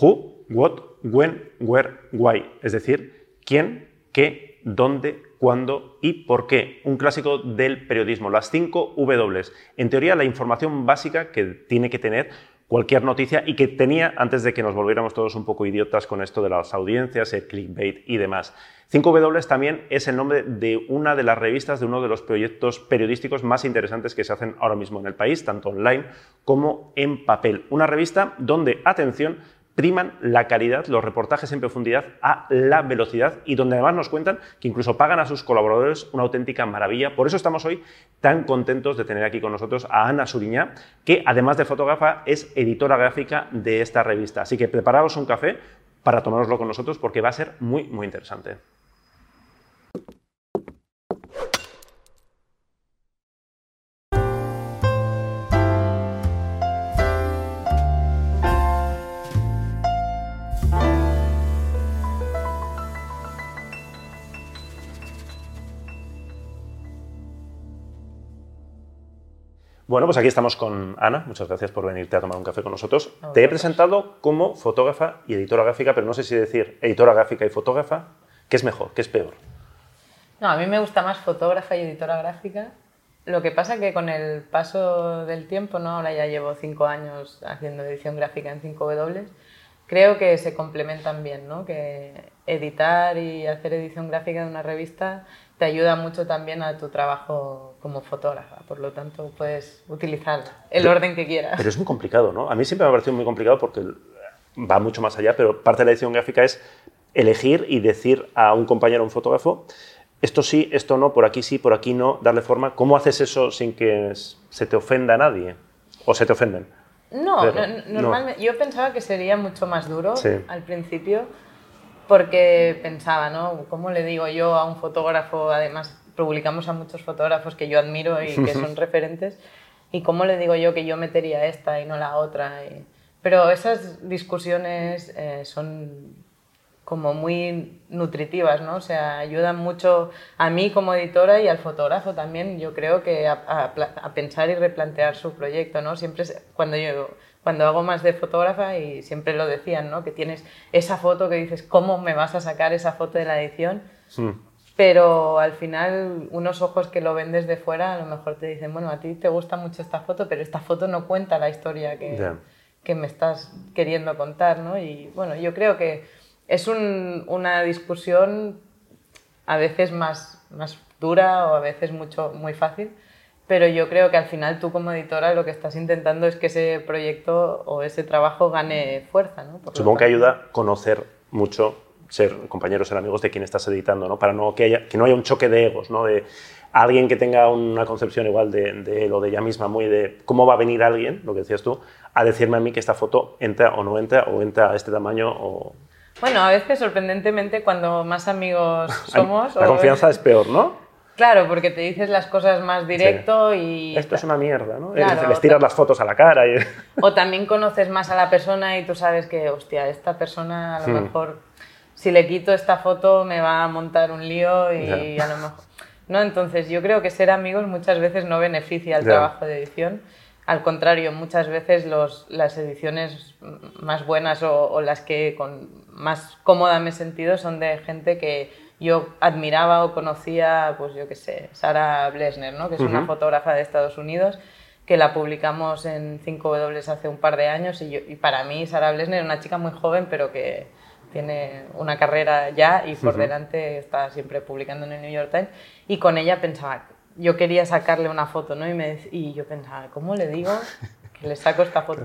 Who, what, when, where, why. Es decir, quién, qué, dónde, cuándo y por qué. Un clásico del periodismo, las cinco W. En teoría, la información básica que tiene que tener cualquier noticia y que tenía antes de que nos volviéramos todos un poco idiotas con esto de las audiencias, el clickbait y demás. 5W también es el nombre de una de las revistas de uno de los proyectos periodísticos más interesantes que se hacen ahora mismo en el país, tanto online como en papel. Una revista donde, atención, priman la calidad, los reportajes en profundidad a la velocidad y donde además nos cuentan que incluso pagan a sus colaboradores una auténtica maravilla. Por eso estamos hoy tan contentos de tener aquí con nosotros a Ana Suriñá, que además de fotógrafa es editora gráfica de esta revista. Así que preparaos un café para tomároslo con nosotros porque va a ser muy, muy interesante. Bueno, pues aquí estamos con Ana. Muchas gracias por venirte a tomar un café con nosotros. Te he presentado como fotógrafa y editora gráfica, pero no sé si decir editora gráfica y fotógrafa. ¿Qué es mejor? ¿Qué es peor? No, a mí me gusta más fotógrafa y editora gráfica. Lo que pasa que con el paso del tiempo, ¿no? ahora ya llevo cinco años haciendo edición gráfica en 5W, creo que se complementan bien, ¿no? que editar y hacer edición gráfica de una revista te ayuda mucho también a tu trabajo como fotógrafa. Por lo tanto, puedes utilizar el orden que quieras. Pero es muy complicado, ¿no? A mí siempre me ha parecido muy complicado porque va mucho más allá, pero parte de la edición gráfica es elegir y decir a un compañero, un fotógrafo, esto sí, esto no, por aquí sí, por aquí no, darle forma. ¿Cómo haces eso sin que se te ofenda a nadie? ¿O se te ofenden? No, normalmente yo pensaba que sería mucho más duro al principio porque pensaba, ¿no? ¿Cómo le digo yo a un fotógrafo, además publicamos a muchos fotógrafos que yo admiro y que son referentes, y cómo le digo yo que yo metería esta y no la otra? Pero esas discusiones eh, son como muy nutritivas, ¿no? O sea, ayudan mucho a mí como editora y al fotógrafo también, yo creo que a, a pensar y replantear su proyecto, ¿no? Siempre cuando yo cuando hago más de fotógrafa y siempre lo decían, ¿no? Que tienes esa foto que dices, ¿cómo me vas a sacar esa foto de la edición? Pero al final, unos ojos que lo ven desde fuera, a lo mejor te dicen, bueno, a ti te gusta mucho esta foto, pero esta foto no cuenta la historia que, que me estás queriendo contar, ¿no? Y bueno, yo creo que es un, una discusión a veces más, más dura o a veces mucho, muy fácil, pero yo creo que al final tú como editora lo que estás intentando es que ese proyecto o ese trabajo gane fuerza. ¿no? Supongo que ayuda conocer mucho, ser compañeros, ser amigos de quien estás editando, ¿no? para no que, haya, que no haya un choque de egos, ¿no? de alguien que tenga una concepción igual de, de él o de ella misma, muy de cómo va a venir alguien, lo que decías tú, a decirme a mí que esta foto entra o no entra, o entra a este tamaño o... Bueno, a veces sorprendentemente cuando más amigos somos... La confianza es peor, ¿no? Claro, porque te dices las cosas más directo y... Esto es una mierda, ¿no? Les tiras las fotos a la cara. Y... O también conoces más a la persona y tú sabes que, hostia, esta persona a lo hmm. mejor, si le quito esta foto me va a montar un lío y a lo mejor... ¿no? Entonces yo creo que ser amigos muchas veces no beneficia el trabajo de edición. Al contrario, muchas veces los, las ediciones más buenas o, o las que con más cómoda me he sentido son de gente que yo admiraba o conocía, pues yo qué sé, Sara Blesner, ¿no? que es una fotógrafa de Estados Unidos, que la publicamos en 5W hace un par de años y, y para mí Sara Blesner es una chica muy joven, pero que tiene una carrera ya y por delante está siempre publicando en el New York Times y con ella pensaba, yo quería sacarle una foto, ¿no? Y, me, y yo pensaba, ¿cómo le digo le saco esta foto.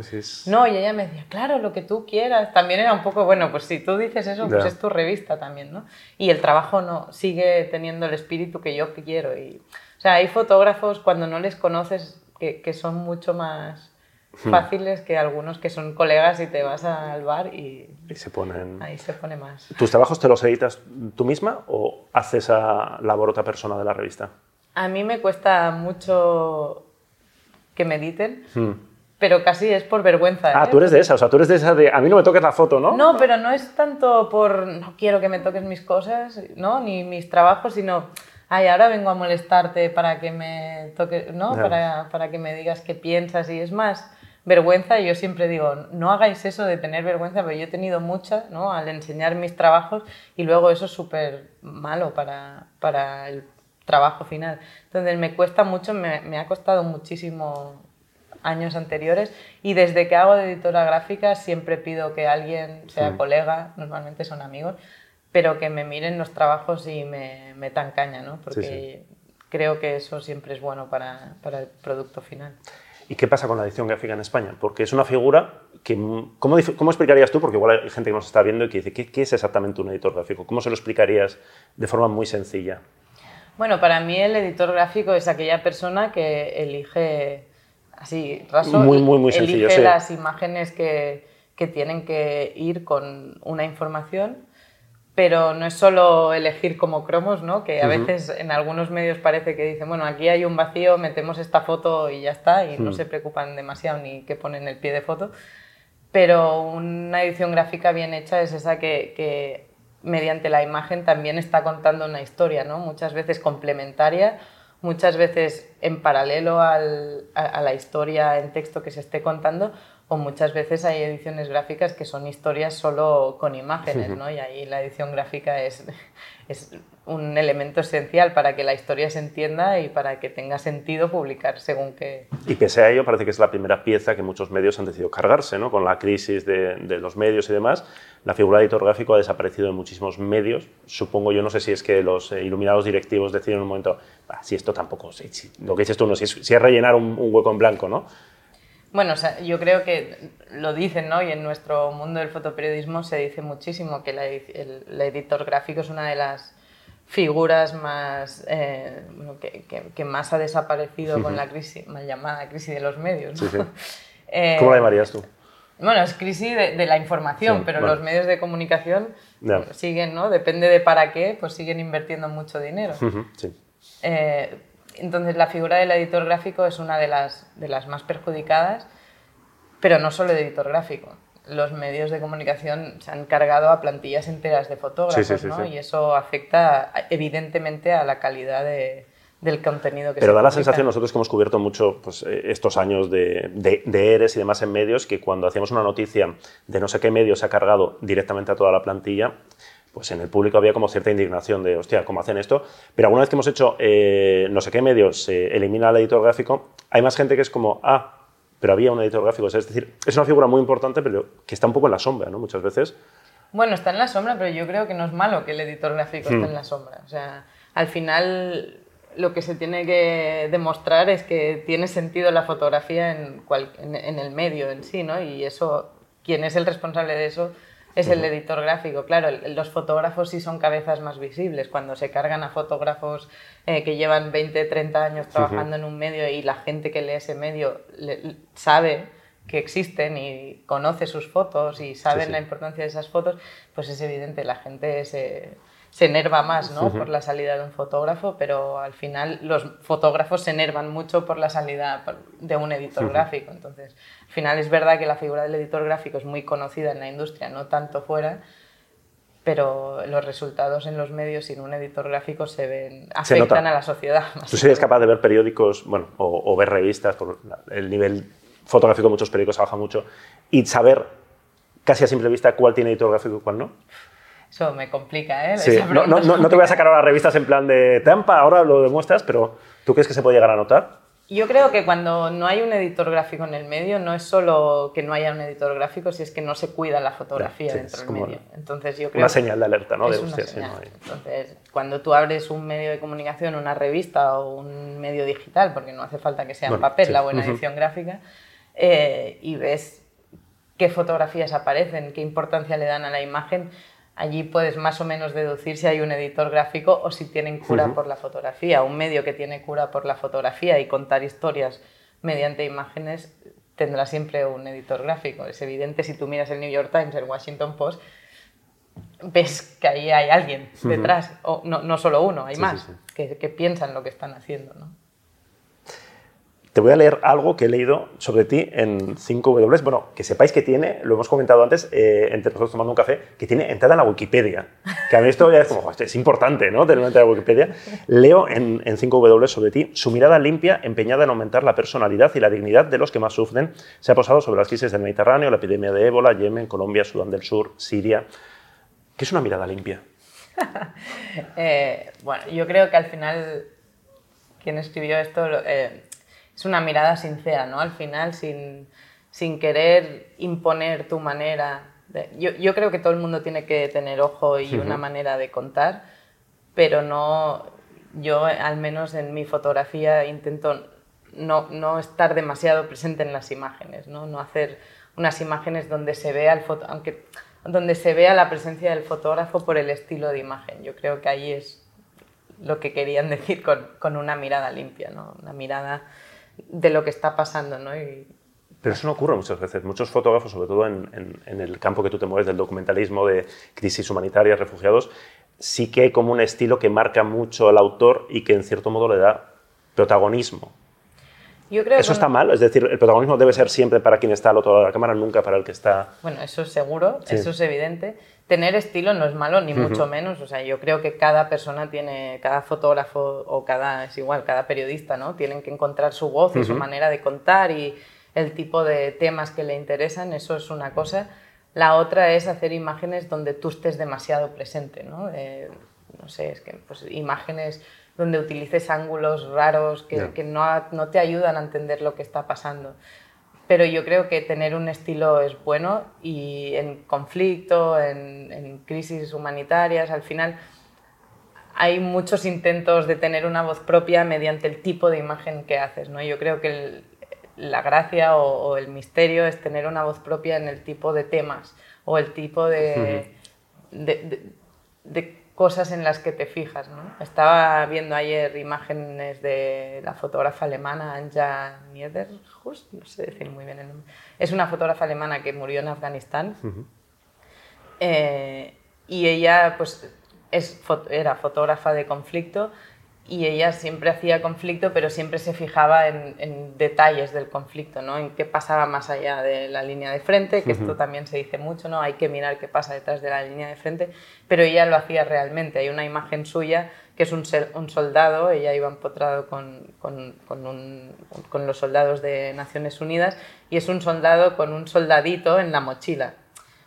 No, y ella me decía, claro, lo que tú quieras. También era un poco, bueno, pues si tú dices eso, pues es tu revista también, ¿no? Y el trabajo no, sigue teniendo el espíritu que yo quiero. Y, o sea, hay fotógrafos cuando no les conoces que, que son mucho más hmm. fáciles que algunos que son colegas y te vas al bar y, y se ponen... ahí se pone más. ¿Tus trabajos te los editas tú misma o haces a labor otra persona de la revista? A mí me cuesta mucho que me editen. Hmm pero casi es por vergüenza. Ah, ¿eh? tú eres de esa, o sea, tú eres de esa de a mí no me toques la foto, ¿no? No, pero no es tanto por no quiero que me toques mis cosas, ¿no? Ni mis trabajos, sino ay, ahora vengo a molestarte para que me toques, ¿no? Para, para, que me digas qué piensas y es más vergüenza yo siempre digo, no hagáis eso de tener vergüenza, pero yo he tenido mucha ¿no? al enseñar mis trabajos y luego eso es súper malo para, para, el trabajo final. Entonces me cuesta mucho, me, me, ha costado muchísimo años anteriores y desde que hago de editora gráfica siempre pido que alguien sea colega, normalmente son amigos, pero que me miren los trabajos y me metan caña, ¿no? porque creo que eso siempre es bueno para, para el producto final. ¿Y qué pasa con la edición gráfica en España? Porque es una figura que... ¿Cómo, cómo explicarías tú? Porque igual hay gente que nos está viendo y que dice, ¿qué, ¿qué, es exactamente un editor gráfico? ¿Cómo se lo explicarías de forma muy sencilla? Bueno, para mí el editor gráfico es aquella persona que elige, así, raso, muy, muy, muy sencillo, elige las imágenes que, que tienen que ir con una información pero no es solo elegir como cromos, ¿no? que a veces en algunos medios parece que dicen, bueno, aquí hay un vacío, metemos esta foto y ya está, y no se preocupan demasiado ni que ponen el pie de foto, pero una edición gráfica bien hecha es esa que, que mediante la imagen también está contando una historia, ¿no? muchas veces complementaria, muchas veces en paralelo al, a la historia en texto que se esté contando, o muchas veces hay ediciones gráficas que son historias solo con imágenes, ¿no? Y ahí la edición gráfica es, es un elemento esencial para que la historia se entienda y para que tenga sentido publicar según qué... Y pese a ello, parece que es la primera pieza que muchos medios han decidido cargarse, ¿no? Con la crisis de, de los medios y demás, la figura de editor gráfico ha desaparecido en muchísimos medios. Supongo, yo no sé si es que los eh, iluminados directivos deciden en un momento, si esto tampoco, si, lo que dices tú, no, si es, si es rellenar un hueco en blanco, ¿no? Bueno, yo creo que lo dicen, ¿no? Y en nuestro mundo del fotoperiodismo se dice muchísimo que el, editor gráfico es una de las figuras más eh, que, más ha desaparecido con la crisis, mal llamada crisis de los medios. Eh, ¿Cómo la llamarías tú? Bueno, es crisis de, la información, pero los medios de comunicación siguen, ¿no? Depende de para qué, pues siguen invirtiendo mucho dinero. Eh, entonces la figura del editor gráfico es una de las, de las más perjudicadas, pero no solo el editor gráfico. Los medios de comunicación se han cargado a plantillas enteras de fotógrafos ¿no? y eso afecta evidentemente a la calidad de, del contenido que Pero da la sensación, nosotros que hemos cubierto mucho pues, eh, estos años de, de, de, ERES y demás en medios, que cuando hacíamos una noticia de no sé qué medio se ha cargado directamente a toda la plantilla, pues en el público había como cierta indignación de, hostia, ¿cómo hacen esto? Pero alguna vez que hemos hecho eh, no sé qué medios, se elimina el editor gráfico, hay más gente que es como, ah, pero había un editor gráfico. es decir, es una figura muy importante, pero que está un poco en la sombra, ¿no? Muchas veces. Bueno, está en la sombra, pero yo creo que no es malo que el editor gráfico esté hmm. en la sombra. O sea, al final lo que se tiene que demostrar es que tiene sentido la fotografía en, en el medio en sí, ¿no? Y eso, quien es el responsable de eso es el editor gráfico. Claro, los fotógrafos sí son cabezas más visibles. Cuando se cargan a fotógrafos eh, que llevan 20, 30 años trabajando en un medio y la gente que lee ese medio sabe que existen y conoce sus fotos y saben la importancia de esas fotos, pues es evidente, la gente se se enerva más ¿no? por la salida de un fotógrafo, pero al final los fotógrafos se enervan mucho por la salida de un editor gráfico. Entonces, al final es verdad que la figura del editor gráfico es muy conocida en la industria, no tanto fuera, pero los resultados en los medios sin un editor gráfico se ven, afectan a la sociedad. ¿Tú serías capaz de ver periódicos bueno, o, ver revistas, por el nivel fotográfico de muchos periódicos baja mucho, y saber casi a simple vista cuál tiene editor gráfico y cuál no? Eso me complica, ¿eh? No, no, no, te voy a sacar ahora revistas en plan de Tampa, ahora lo demuestras, pero ¿tú crees que se puede llegar a notar? Yo creo que cuando no hay un editor gráfico en el medio, no es solo que no haya un editor gráfico, si es que no se cuida la fotografía dentro del medio. Entonces, yo creo una señal de alerta, ¿no? Señal. Entonces, cuando tú abres un medio de comunicación, una revista o un medio digital, porque no hace falta que sea en papel la buena edición gráfica, eh, y ves qué fotografías aparecen, qué importancia le dan a la imagen, Allí puedes más o menos deducir si hay un editor gráfico o si tienen cura por la fotografía. Un medio que tiene cura por la fotografía y contar historias mediante imágenes tendrá siempre un editor gráfico. Es evidente si tú miras el New York Times, el Washington Post, ves que ahí hay alguien detrás, o no, no, solo uno, hay más, Que, que, piensan lo que están haciendo. ¿no? Te voy a leer algo que he leído sobre ti en 5W. Bueno, que sepáis que tiene, lo hemos comentado antes, eh, entre nosotros tomando un café, que tiene entrada en la Wikipedia. Que a mí esto ya es como, es importante, ¿no? Tener una entrada en la Wikipedia. Leo en, en 5W sobre ti, su mirada limpia, empeñada en aumentar la personalidad y la dignidad de los que más sufren, se ha posado sobre las crisis del Mediterráneo, la epidemia de ébola, Yemen, Colombia, Sudán del Sur, Siria. ¿Qué es una mirada limpia? Eh, bueno, yo creo que al final quien escribió esto eh, es una mirada sincera, ¿no? Al final, sin, sin querer imponer tu manera. yo, yo, creo que todo el mundo tiene que tener ojo y una manera de contar, pero no. Yo, al menos en mi fotografía, intento no, no estar demasiado presente en las imágenes, ¿no? No hacer unas imágenes donde se vea el foto, aunque donde se vea la presencia del fotógrafo por el estilo de imagen. Yo creo que ahí es lo que querían decir con, con una mirada limpia, ¿no? Una mirada de lo que está pasando. ¿no? Pero eso no ocurre muchas veces. Muchos fotógrafos, sobre todo en, en, el campo que tú te mueves del documentalismo, de crisis humanitarias, refugiados, sí que hay como un estilo que marca mucho al autor y que en cierto modo le da protagonismo. Yo creo ¿Eso está mal? Es decir, el protagonismo debe ser siempre para quien está al otro lado de la cámara, nunca para el que está... Bueno, eso es seguro, eso es evidente. Tener estilo no es malo, ni mucho menos. O sea, yo creo que cada persona tiene, cada fotógrafo o cada, es igual, cada periodista, ¿no? Tienen que encontrar su voz y su manera de contar y el tipo de temas que le interesan, eso es una cosa. La otra es hacer imágenes donde tú estés demasiado presente, ¿no? no sé, es que pues, imágenes donde utilices ángulos raros que, que no, no, te ayudan a entender lo que está pasando. Pero yo creo que tener un estilo es bueno y en conflicto, en, en crisis humanitarias, al final hay muchos intentos de tener una voz propia mediante el tipo de imagen que haces. ¿no? Yo creo que la gracia o, el misterio es tener una voz propia en el tipo de temas o el tipo de, de, de cosas en las que te fijas. ¿no? Estaba viendo ayer imágenes de la fotógrafa alemana Anja Niederhust, no sé decir muy bien el nombre. Es una fotógrafa alemana que murió en Afganistán. Eh, y ella pues, es, era fotógrafa de conflicto y ella siempre hacía conflicto, pero siempre se fijaba en, detalles del conflicto, ¿no? en qué pasaba más allá de la línea de frente, que esto también se dice mucho, ¿no? hay que mirar qué pasa detrás de la línea de frente, pero ella lo hacía realmente. Hay una imagen suya que es un, un soldado, ella iba empotrado con, con, con, los soldados de Naciones Unidas, y es un soldado con un soldadito en la mochila.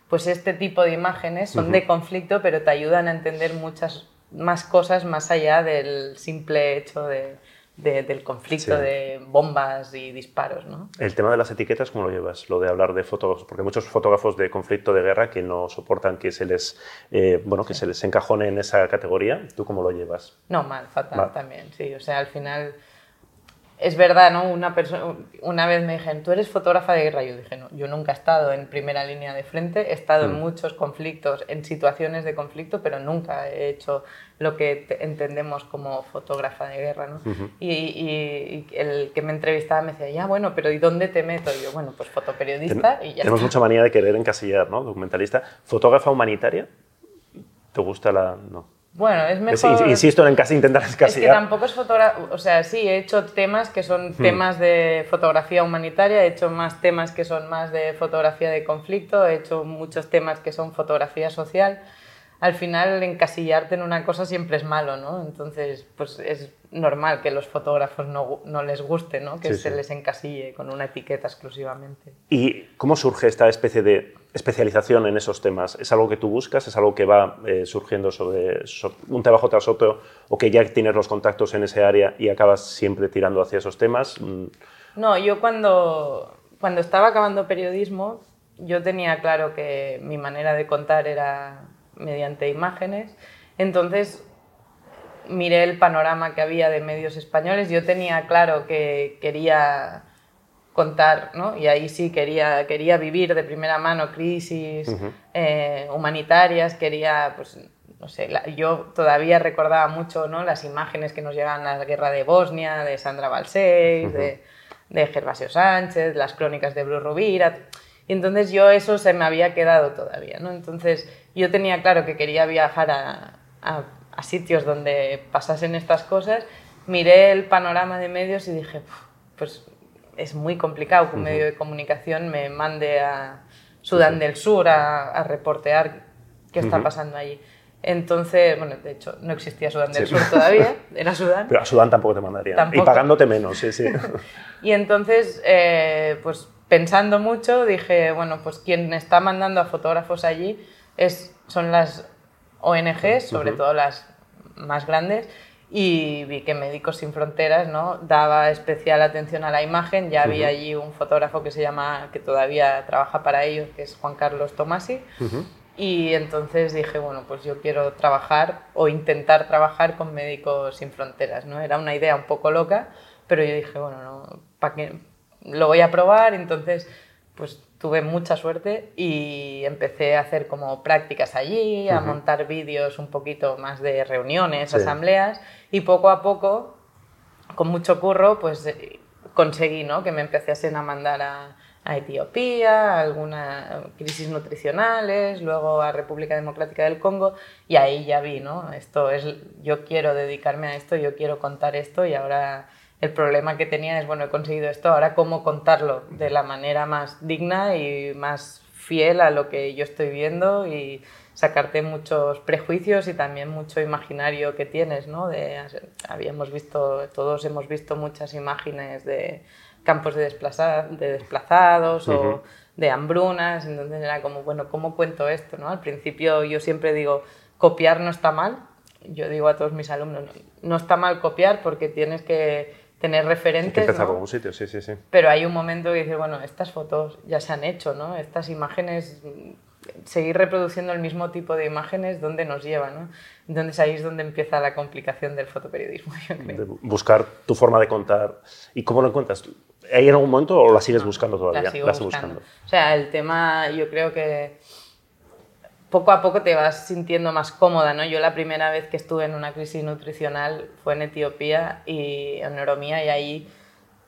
Pues este tipo de imágenes son de conflicto, pero te ayudan a entender muchas más cosas más allá del simple hecho de, del conflicto de bombas y disparos. ¿no? El tema de las etiquetas, ¿cómo lo llevas? Lo de hablar de fotógrafos, porque muchos fotógrafos de conflicto, de guerra, que no soportan que se les, eh, bueno, que se les encajone en esa categoría. ¿Tú cómo lo llevas? No, mal, fatal también, sí. O sea, al final es verdad, ¿no? Una, persona, una vez me dijeron, tú eres fotógrafa de guerra. Yo dije, no, yo nunca he estado en primera línea de frente, he estado en mm. muchos conflictos, en situaciones de conflicto, pero nunca he hecho lo que entendemos como fotógrafa de guerra, ¿no? y, y, el que me entrevistaba me decía, ya, bueno, pero ¿y dónde te meto? Y yo, bueno, pues fotoperiodista y ya Tenemos mucha manía de querer encasillar, ¿no? Documentalista. ¿Fotógrafa humanitaria? ¿Te gusta la...? No. Bueno, es mejor... insisto en casi intentar encasillar. Es que tampoco es fotografía... O sea, sí, he hecho temas que son hmm. temas de fotografía humanitaria, he hecho más temas que son más de fotografía de conflicto, he hecho muchos temas que son fotografía social. Al final, encasillarte en una cosa siempre es malo, ¿no? Entonces, pues es normal que los fotógrafos no, no les guste, ¿no? Que se les encasille con una etiqueta exclusivamente. ¿Y cómo surge esta especie de especialización en esos temas? ¿Es algo que tú buscas? ¿Es algo que va eh, surgiendo sobre, un trabajo tras otro o que ya tienes los contactos en ese área y acabas siempre tirando hacia esos temas? Mm. No, yo cuando, cuando estaba acabando periodismo, yo tenía claro que mi manera de contar era mediante imágenes. Entonces miré el panorama que había de medios españoles. Yo tenía claro que quería contar, ¿no? Y ahí sí quería, quería vivir de primera mano crisis eh, humanitarias, quería, pues, no sé, yo todavía recordaba mucho, ¿no? Las imágenes que nos llegaban a la guerra de Bosnia, de Sandra Balseis, de, de, Gervasio Sánchez, las crónicas de Bruce Rubira. Y entonces yo eso se me había quedado todavía, ¿no? Entonces yo tenía claro que quería viajar a, a, a sitios donde pasasen estas cosas, miré el panorama de medios y dije, pues es muy complicado que un medio de comunicación me mande a Sudán del Sur a, a reportear qué está pasando allí. Entonces, bueno, de hecho, no existía Sudán del Sur todavía, era Sudán. Pero a Sudán tampoco te mandaría. Y pagándote menos, sí, sí. y entonces, eh, pues pensando mucho, dije, bueno, pues quien está mandando a fotógrafos allí es, son las ONGs, sobre todo las más grandes, y vi que Médicos Sin Fronteras ¿no? daba especial atención a la imagen. Ya había allí un fotógrafo que se llama, que todavía trabaja para ellos, que es Juan Carlos Tomasi. Y entonces dije, bueno, pues yo quiero trabajar o intentar trabajar con Médicos Sin Fronteras, ¿no? Era una idea un poco loca, pero yo dije, bueno, no, ¿para qué? Lo voy a probar, entonces pues tuve mucha suerte y empecé a hacer como prácticas allí, a montar vídeos un poquito más de reuniones, asambleas y poco a poco, con mucho curro, pues eh, conseguí ¿no? que me empezasen a mandar a, a Etiopía, algunas crisis nutricionales, luego a República Democrática del Congo y ahí ya vi, ¿no? Esto es, yo quiero dedicarme a esto, yo quiero contar esto y ahora el problema que tenía es, bueno, he conseguido esto, ahora cómo contarlo de la manera más digna y más fiel a lo que yo estoy viendo y sacarte muchos prejuicios y también mucho imaginario que tienes, ¿no? De, habíamos visto, todos hemos visto muchas imágenes de campos de, de desplazados o de hambrunas, entonces era como, bueno, ¿cómo cuento esto? ¿no? Al principio yo siempre digo, copiar no está mal, yo digo a todos mis alumnos, no está mal copiar porque tienes que tener referentes. que empezar por un sitio, sí, sí, sí. Pero hay un momento que dices, bueno, estas fotos ya se han hecho, ¿no? Estas imágenes, seguir reproduciendo el mismo tipo de imágenes, ¿dónde nos lleva, no? Entonces ahí es donde empieza la complicación del fotoperiodismo, yo creo. buscar tu forma de contar. ¿Y cómo lo encuentras? ¿Hay en algún momento o la sigues buscando todavía? La sigo buscando. O sea, el tema yo creo que poco a poco te vas sintiendo más cómoda, ¿no? Yo la primera vez que estuve en una crisis nutricional fue en Etiopía y en Oromía y ahí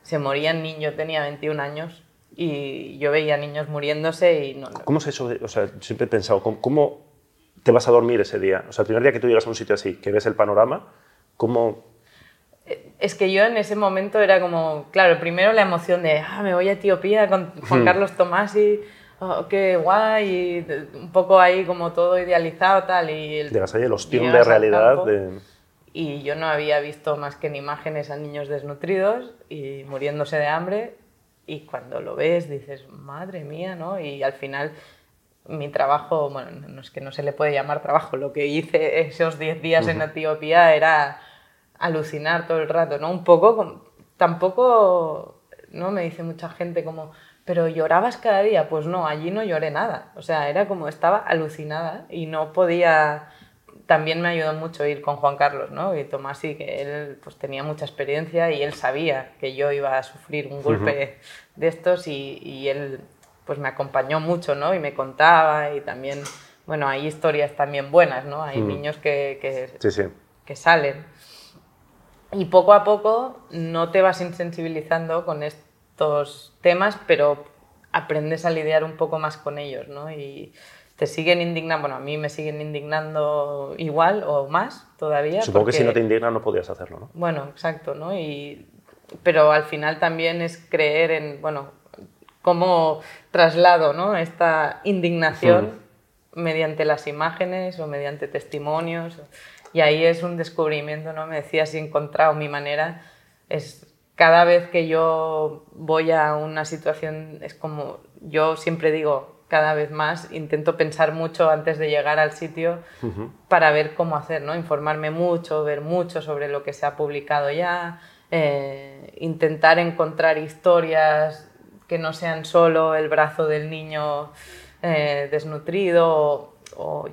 se morían niños, yo tenía 21 años y yo veía niños muriéndose y no... ¿Cómo es eso? o sea, siempre he pensado, ¿cómo, te vas a dormir ese día? O sea, el primer día que tú llegas a un sitio así, que ves el panorama, ¿cómo, es que yo en ese momento era como, claro, primero la emoción de, ah, me voy a Etiopía con Juan hmm. Carlos Tomasi, oh, qué guay, un poco ahí como todo idealizado tal. Y el, Llegas ahí el ostión de realidad. de... Y yo no había visto más que en imágenes a niños desnutridos y muriéndose de hambre. Y cuando lo ves dices, madre mía, ¿no? Y al final mi trabajo, bueno, no es que no se le puede llamar trabajo, lo que hice esos 10 días en Etiopía era alucinar todo el rato, ¿no? Un poco, tampoco, ¿no? Me dice mucha gente como, pero llorabas cada día, pues no, allí no lloré nada, o sea, era como estaba alucinada y no podía, también me ayudó mucho ir con Juan Carlos, ¿no? Y Tomás y que él pues tenía mucha experiencia y él sabía que yo iba a sufrir un golpe de estos y, y, él pues me acompañó mucho, ¿no? Y me contaba y también, bueno, hay historias también buenas, ¿no? Hay niños que, que, que salen. Y poco a poco no te vas insensibilizando con estos temas, pero aprendes a lidiar un poco más con ellos, ¿no? Y te siguen indignando, bueno, a mí me siguen indignando igual o más todavía. Supongo que si no te indignan no podías hacerlo, ¿no? Bueno, exacto, ¿no? Y, pero al final también es creer en, bueno, cómo traslado, ¿no? Esta indignación mediante las imágenes o mediante testimonios. Y ahí es un descubrimiento, ¿no? Me decía si he encontrado mi manera. Es cada vez que yo voy a una situación, es como yo siempre digo, cada vez más intento pensar mucho antes de llegar al sitio para ver cómo hacer, ¿no? Informarme mucho, ver mucho sobre lo que se ha publicado ya, eh, intentar encontrar historias que no sean solo el brazo del niño eh, desnutrido o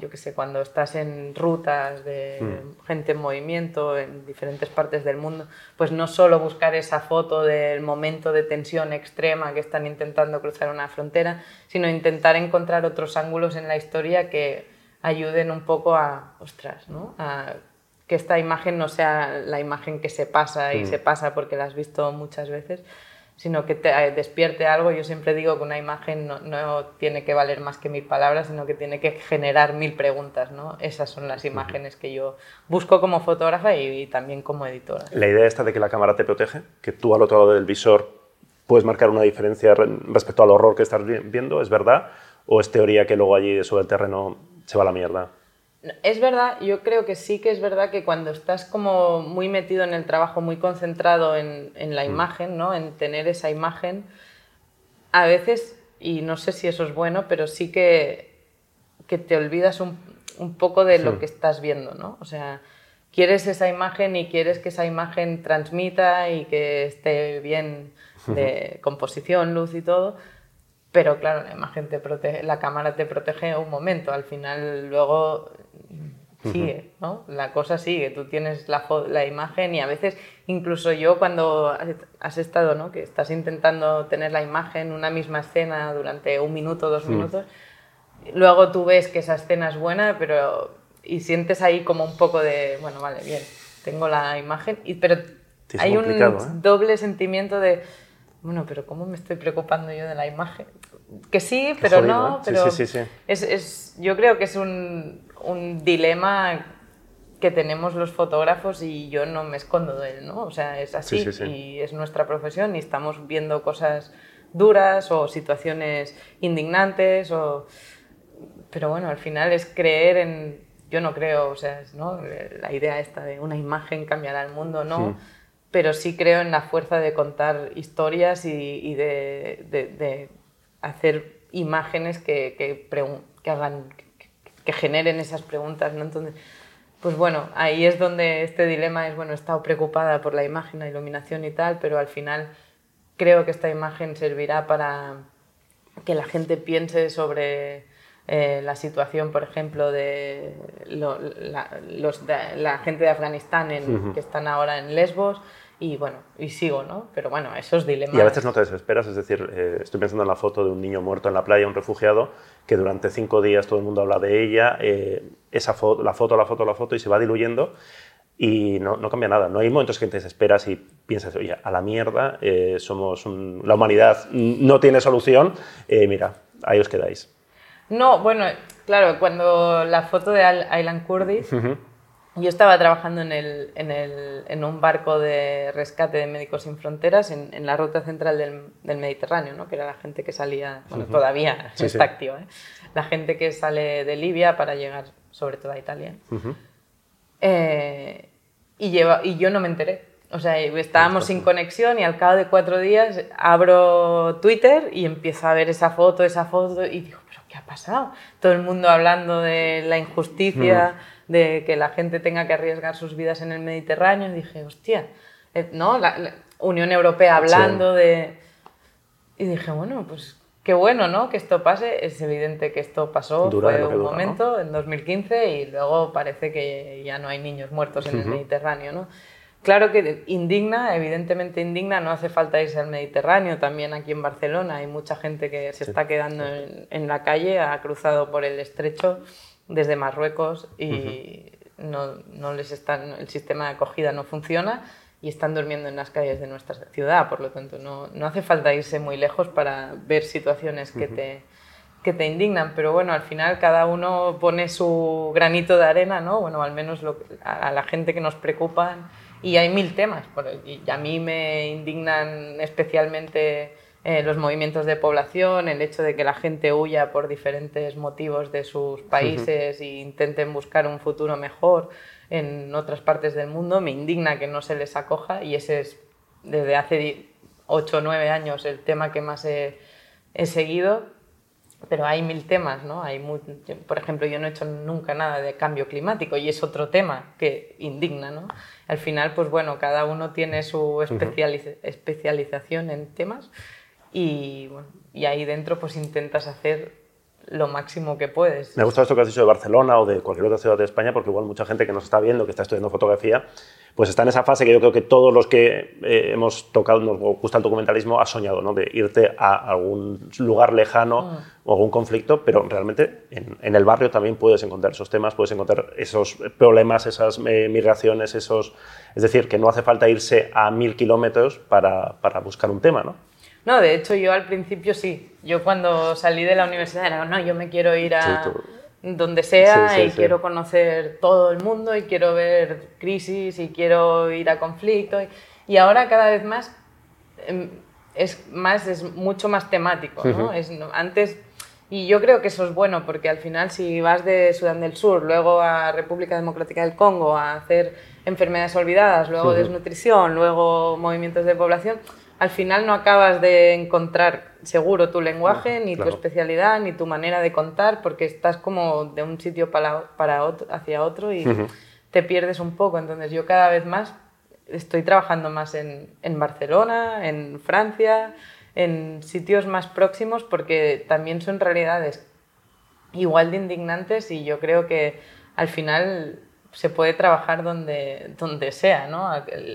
yo qué sé, cuando estás en rutas de hmm. gente en movimiento en diferentes partes del mundo, pues no solo buscar esa foto del momento de tensión extrema que están intentando cruzar una frontera, sino intentar encontrar otros ángulos en la historia que ayuden un poco a, ostras, ¿no? A que esta imagen no sea la imagen que se pasa y hmm. se pasa porque la has visto muchas veces, sino que te eh, despierte algo. Yo siempre digo que una imagen no, tiene que valer más que mil palabras, sino que tiene que generar mil preguntas. ¿no? Esas son las imágenes que yo busco como fotógrafa y, también como editora. La idea esta de que la cámara te protege, que tú al otro lado del visor puedes marcar una diferencia respecto al horror que estás viendo, ¿es verdad? ¿O es teoría que luego allí sobre el terreno se va a la mierda? Es verdad, yo creo que sí que es verdad que cuando estás como muy metido en el trabajo, muy concentrado en, la mm. imagen, ¿no? en tener esa imagen, a veces, y no sé si eso es bueno, pero sí que, que te olvidas un, un poco de lo que estás viendo, ¿no? O sea, quieres esa imagen y quieres que esa imagen transmita y que esté bien de composición, luz y todo, pero claro, la imagen te protege, la cámara te protege un momento, al final luego sigue, ¿no? La cosa sigue, tú tienes la, la, imagen y a veces incluso yo cuando has estado, ¿no? Que estás intentando tener la imagen, una misma escena durante un minuto, dos minutos, luego tú ves que esa escena es buena, pero y sientes ahí como un poco de, bueno, vale, bien, tengo la imagen, y, pero hay un ¿eh? doble sentimiento de, bueno, pero ¿cómo me estoy preocupando yo de la imagen? Que sí, pero no, pero es, es, yo creo que es un, un, dilema que tenemos los fotógrafos y yo no me escondo de él, ¿no? O sea, es así y es nuestra profesión y estamos viendo cosas duras o situaciones indignantes o... Pero bueno, al final es creer en... Yo no creo, o sea, ¿no? la idea esta de una imagen cambiará el mundo, no pero sí creo en la fuerza de contar historias y, de, hacer imágenes que, que, hagan, que, generen esas preguntas. ¿no? Entonces, pues bueno, ahí es donde este dilema es, bueno, he estado preocupada por la imagen, la iluminación y tal, pero al final creo que esta imagen servirá para que la gente piense sobre eh, la situación, por ejemplo, de, la, los, la, gente de Afganistán en, que están ahora en Lesbos. Y bueno, y sigo, ¿no? Pero bueno, esos dilemas. Y a veces no te desesperas, es decir, eh, estoy pensando en la foto de un niño muerto en la playa, un refugiado, que durante cinco días todo el mundo habla de ella, eh, esa foto, la foto, la foto, la foto, y se va diluyendo y no, no, cambia nada. No hay momentos que te desesperas y piensas, oye, a la mierda, somos la humanidad no tiene solución, mira, ahí os quedáis. No, bueno, claro, cuando la foto de Aylan Kurdi, yo estaba trabajando en, el, en, el, en, un barco de rescate de Médicos Sin Fronteras en, la ruta central del, del, Mediterráneo, ¿no? que era la gente que salía, bueno, todavía está activa, ¿eh? la gente que sale de Libia para llegar sobre todo a Italia. Eh, y, lleva, y yo no me enteré. O sea, estábamos sin conexión y al cabo de cuatro días abro Twitter y empiezo a ver esa foto, esa foto y digo, ¿qué ha pasado? Todo el mundo hablando de la injusticia, mm. de que la gente tenga que arriesgar sus vidas en el Mediterráneo. Y dije, hostia, eh, ¿no? La, Unión Europea hablando de... Y dije, bueno, pues qué bueno, ¿no? Que esto pase. Es evidente que esto pasó, fue un momento, en 2015, y luego parece que ya no hay niños muertos en el Mediterráneo, ¿no? Claro que indigna, evidentemente indigna, no hace falta irse al Mediterráneo, también aquí en Barcelona hay mucha gente que se está quedando en, la calle, ha cruzado por el estrecho desde Marruecos y no, no, les están, el sistema de acogida no funciona y están durmiendo en las calles de nuestra ciudad, por lo tanto no, no hace falta irse muy lejos para ver situaciones que te que te indignan, pero bueno, al final cada uno pone su granito de arena, ¿no? Bueno, al menos a, la gente que nos preocupa y hay mil temas. Y a mí me indignan especialmente eh, los movimientos de población, el hecho de que la gente huya por diferentes motivos de sus países e intenten buscar un futuro mejor en otras partes del mundo. Me indigna que no se les acoja y ese es desde hace 8 o 9 años el tema que más he, he seguido pero hay mil temas, ¿no? Hay por ejemplo, yo no he hecho nunca nada de cambio climático y es otro tema que indigna, ¿no? Al final, pues bueno, cada uno tiene su especialización en temas y, bueno, y ahí dentro pues intentas hacer lo máximo que puedes. Me gusta esto que has dicho de Barcelona o de cualquier otra ciudad de España, porque igual mucha gente que nos está viendo, que está estudiando fotografía, pues está en esa fase que yo creo que todos los que eh, hemos tocado, nos gusta el documentalismo, ha soñado, ¿no? De irte a algún lugar lejano mm. o algún conflicto, pero realmente en, el barrio también puedes encontrar esos temas, puedes encontrar esos problemas, esas eh, migraciones, esos... Es decir, que no hace falta irse a mil kilómetros para, para buscar un tema, ¿no? No, de hecho yo al principio sí. Yo cuando salí de la universidad era, no, yo me quiero ir a donde sea y quiero conocer todo el mundo y quiero ver crisis y quiero ir a conflicto. Y, ahora cada vez más em, es, más, es mucho más temático. ¿no? es, antes, y yo creo que eso es bueno porque al final si vas de Sudán del Sur, luego a República Democrática del Congo a hacer enfermedades olvidadas, luego desnutrición, luego movimientos de población, al final no acabas de encontrar seguro tu lenguaje, ni tu especialidad, ni tu manera de contar, porque estás como de un sitio para, para otro, hacia otro y te pierdes un poco. Entonces yo cada vez más estoy trabajando más en, en Barcelona, en Francia, en sitios más próximos, porque también son realidades igual de indignantes y yo creo que al final se puede trabajar donde, donde sea, ¿no?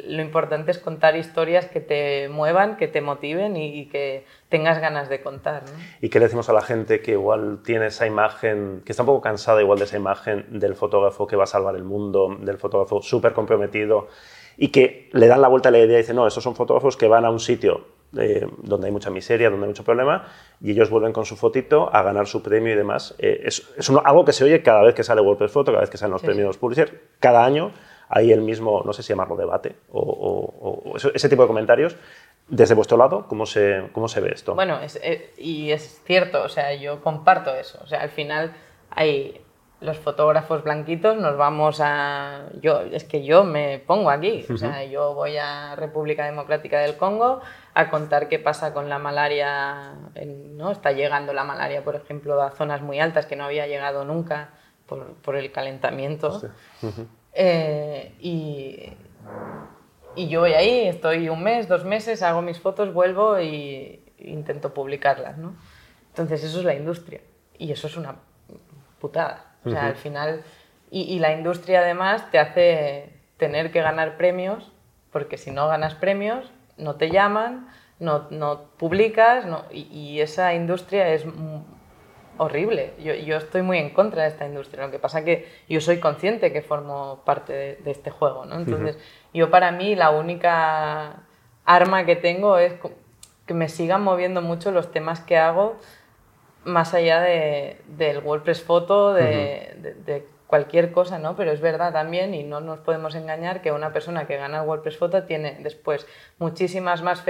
Lo importante es contar historias que te muevan, que te motiven y, que tengas ganas de contar. ¿Y qué le decimos a la gente que igual tiene esa imagen, que está un poco cansada igual de esa imagen del fotógrafo que va a salvar el mundo, del fotógrafo súper comprometido y que le dan la vuelta a la idea y dicen, no, estos son fotógrafos que van a un sitio eh, donde hay mucha miseria, donde hay mucho problema, y ellos vuelven con su fotito a ganar su premio y demás. Eh, es, es algo que se oye cada vez que sale WordPress Photo, cada vez que salen los premios Pulitzer, cada año hay el mismo, no sé si llamarlo debate o, ese tipo de comentarios. Desde vuestro lado, ¿cómo se, cómo se ve esto? Bueno, eh, y es cierto, o sea, yo comparto eso. O sea, al final hay los fotógrafos blanquitos nos vamos a... Yo, es que yo me pongo aquí, o sea, yo voy a República Democrática del Congo a contar qué pasa con la malaria, ¿no? Está llegando la malaria, por ejemplo, a zonas muy altas que no había llegado nunca por, por el calentamiento. Eh, y, y yo voy ahí, estoy un mes, dos meses, hago mis fotos, vuelvo y intento publicarlas, ¿no? Entonces eso es la industria y eso es una putada. O sea, al final, y, la industria además te hace tener que ganar premios, porque si no ganas premios, no te llaman, no, no publicas, no, y, esa industria es horrible. Yo, yo, estoy muy en contra de esta industria. Lo que pasa que yo soy consciente que formo parte de, este juego. ¿no? Entonces, yo para mí la única arma que tengo es que me sigan moviendo mucho los temas que hago más allá de, del WordPress Photo, de, de, cualquier cosa, ¿no? Pero es verdad también, y no nos podemos engañar, que una persona que gana el WordPress Photo tiene después muchísimas más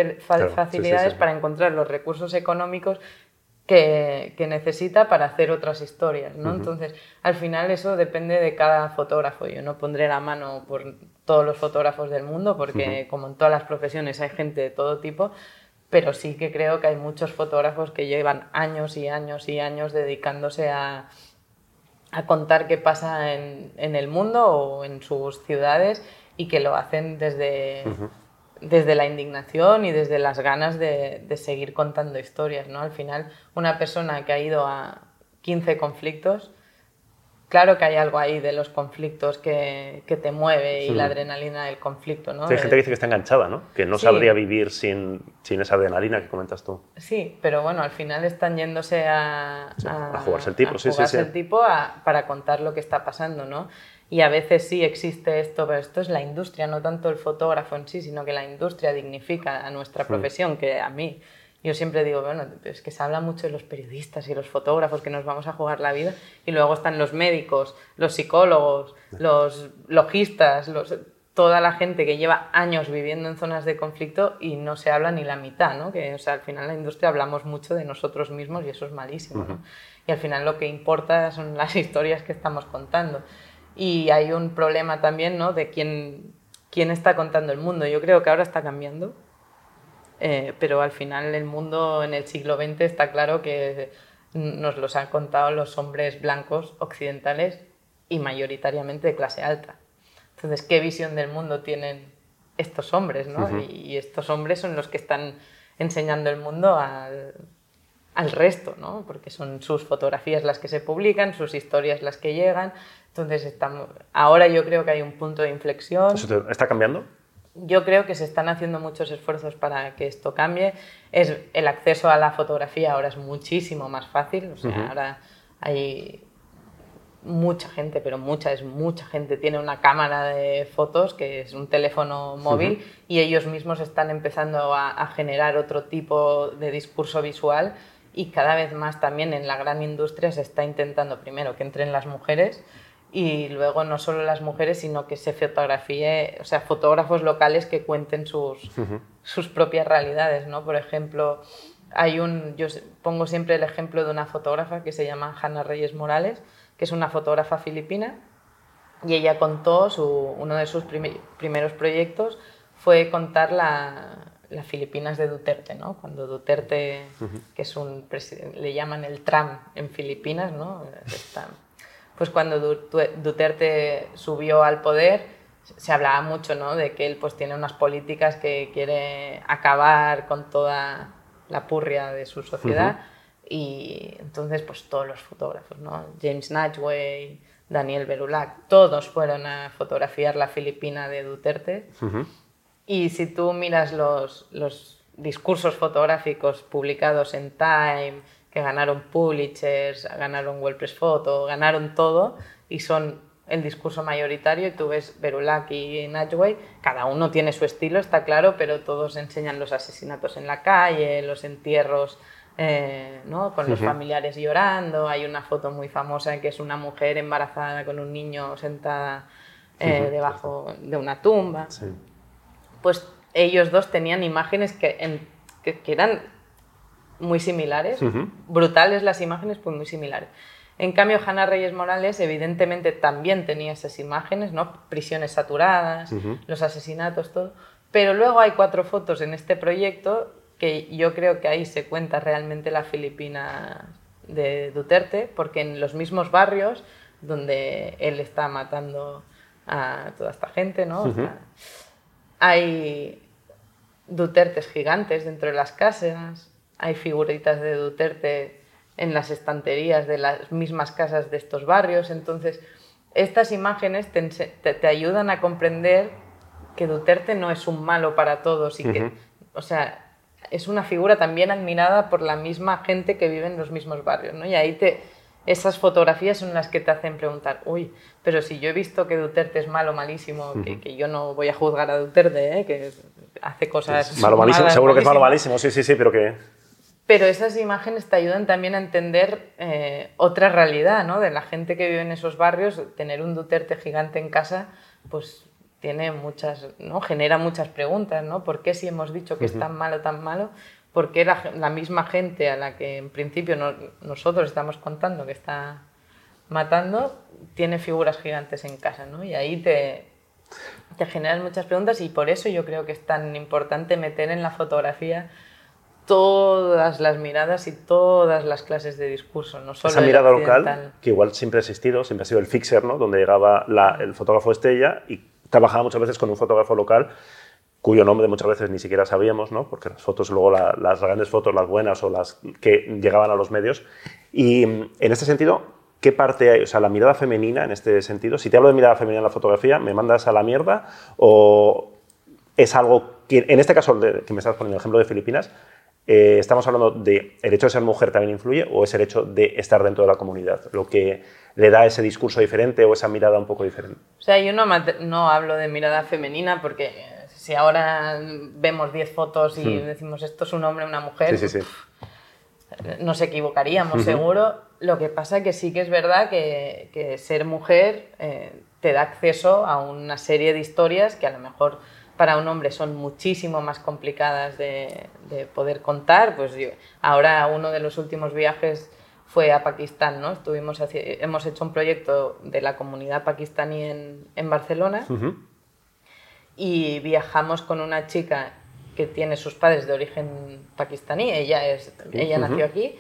facilidades para encontrar los recursos económicos que, que, necesita para hacer otras historias, ¿no? Entonces, al final eso depende de cada fotógrafo. Yo no pondré la mano por todos los fotógrafos del mundo, porque como en todas las profesiones hay gente de todo tipo, pero sí que creo que hay muchos fotógrafos que llevan años y años y años dedicándose a, a contar qué pasa en, en, el mundo o en sus ciudades y que lo hacen desde, desde la indignación y desde las ganas de, de, seguir contando historias. ¿no? Al final, una persona que ha ido a 15 conflictos claro que hay algo ahí de los conflictos que, que te mueve y la adrenalina del conflicto, ¿no? hay gente que dice que está enganchada, ¿no? Que no sabría vivir sin, sin, esa adrenalina que comentas tú. Sí, pero bueno, al final están yéndose a... a, jugarse el tipo, sí, sí, sí. el tipo para contar lo que está pasando, ¿no? Y a veces sí existe esto, pero esto es la industria, no tanto el fotógrafo en sí, sino que la industria dignifica a nuestra profesión, que a mí yo siempre digo, bueno, es que se habla mucho de los periodistas y los fotógrafos que nos vamos a jugar la vida y luego están los médicos, los psicólogos, los logistas, los, toda la gente que lleva años viviendo en zonas de conflicto y no se habla ni la mitad, ¿no? Que, o sea, al final en la industria hablamos mucho de nosotros mismos y eso es malísimo, ¿no? Y al final lo que importa son las historias que estamos contando. Y hay un problema también, ¿no? De quién, quién está contando el mundo. Yo creo que ahora está cambiando eh, pero al final el mundo en el siglo XX está claro que nos los han contado los hombres blancos occidentales y mayoritariamente de clase alta. Entonces, ¿qué visión del mundo tienen estos hombres? ¿no? y, estos hombres son los que están enseñando el mundo al, al resto, ¿no? porque son sus fotografías las que se publican, sus historias las que llegan. Entonces, estamos, ahora yo creo que hay un punto de inflexión. ¿Eso está cambiando? Yo creo que se están haciendo muchos esfuerzos para que esto cambie. Es, el acceso a la fotografía ahora es muchísimo más fácil. O sea, ahora hay mucha gente, pero mucha, es mucha gente, tiene una cámara de fotos que es un teléfono móvil y ellos mismos están empezando a, a, generar otro tipo de discurso visual y cada vez más también en la gran industria se está intentando primero que entren las mujeres y luego no solo las mujeres, sino que se fotografíe, o sea, fotógrafos locales que cuenten sus, sus propias realidades, ¿no? Por ejemplo, hay un, yo pongo siempre el ejemplo de una fotógrafa que se llama Hanna Reyes Morales, que es una fotógrafa filipina, y ella contó, su, uno de sus primeros proyectos fue contar la, las Filipinas de Duterte, ¿no? Cuando Duterte, que es un le llaman el Trump en Filipinas, ¿no? Pues cuando Duterte subió al poder, se hablaba mucho, ¿no? De que él pues tiene unas políticas que quiere acabar con toda la purria de su sociedad y entonces pues todos los fotógrafos, ¿no? James Natchway, Daniel Berulac, todos fueron a fotografiar la Filipina de Duterte. Y si tú miras los, los discursos fotográficos publicados en Time, que ganaron Pulitzers, ganaron WordPress Photo, ganaron todo, y son el discurso mayoritario, y tú ves Berulac y Najway, cada uno tiene su estilo, está claro, pero todos enseñan los asesinatos en la calle, los entierros eh, ¿no? con los familiares llorando. Hay una foto muy famosa que es una mujer embarazada con un niño sentada eh, debajo de una tumba. Pues ellos dos tenían imágenes que, que, eran muy similares, brutales las imágenes, pues muy similares. En cambio, Hanna Reyes Morales evidentemente también tenía esas imágenes, ¿no? prisiones saturadas, los asesinatos, todo. Pero luego hay cuatro fotos en este proyecto que yo creo que ahí se cuenta realmente la Filipina de Duterte, porque en los mismos barrios donde él está matando a toda esta gente, ¿no? hay Dutertes gigantes dentro de las casas, hay figuritas de Duterte en las estanterías de las mismas casas de estos barrios, entonces estas imágenes te, te, ayudan a comprender que Duterte no es un malo para todos y que, o sea, es una figura también admirada por la misma gente que vive en los mismos barrios, ¿no? Y ahí te, esas fotografías son las que te hacen preguntar, uy, pero si yo he visto que Duterte es malo, malísimo, que, yo no voy a juzgar a Duterte, ¿eh? que hace cosas... malo, malísimo, seguro que es malo, malísimo, sí, sí, sí, pero que... Pero esas imágenes te ayudan también a entender eh, otra realidad, ¿no? De la gente que vive en esos barrios, tener un Duterte gigante en casa, pues tiene muchas, ¿no? genera muchas preguntas, ¿no? ¿Por qué si hemos dicho que es tan malo, tan malo? ¿Por qué la, misma gente a la que en principio nosotros estamos contando que está matando tiene figuras gigantes en casa, ¿no? Y ahí te, te generan muchas preguntas y por eso yo creo que es tan importante meter en la fotografía todas las miradas y todas las clases de discurso, no solo Esa mirada local, que igual siempre ha existido, siempre ha sido el fixer, ¿no? donde llegaba el fotógrafo estrella y trabajaba muchas veces con un fotógrafo local cuyo nombre muchas veces ni siquiera sabíamos, ¿no? porque las fotos, luego las grandes fotos, las buenas o las que llegaban a los medios. Y en este sentido, ¿qué parte hay? O sea, la mirada femenina en este sentido, si te hablo de mirada femenina en la fotografía, ¿me mandas a la mierda? ¿O es algo que, en este caso que me estás poniendo el ejemplo de Filipinas, eh, ¿estamos hablando de el hecho de ser mujer también influye o es el hecho de estar dentro de la comunidad? Lo que le da ese discurso diferente o esa mirada un poco diferente. O sea, yo no, no hablo de mirada femenina porque si ahora vemos 10 fotos y hmm. decimos esto es un hombre, una mujer, sí, sí, sí. nos equivocaríamos seguro. Lo que pasa es que sí que es verdad que, que ser mujer eh, te da acceso a una serie de historias que a lo mejor para un hombre son muchísimo más complicadas de, de poder contar. Pues yo, ahora uno de los últimos viajes fue a Pakistán, ¿no? Estuvimos hemos hecho un proyecto de la comunidad pakistaní en, en Barcelona y viajamos con una chica que tiene sus padres de origen pakistaní, ella, es, ella nació aquí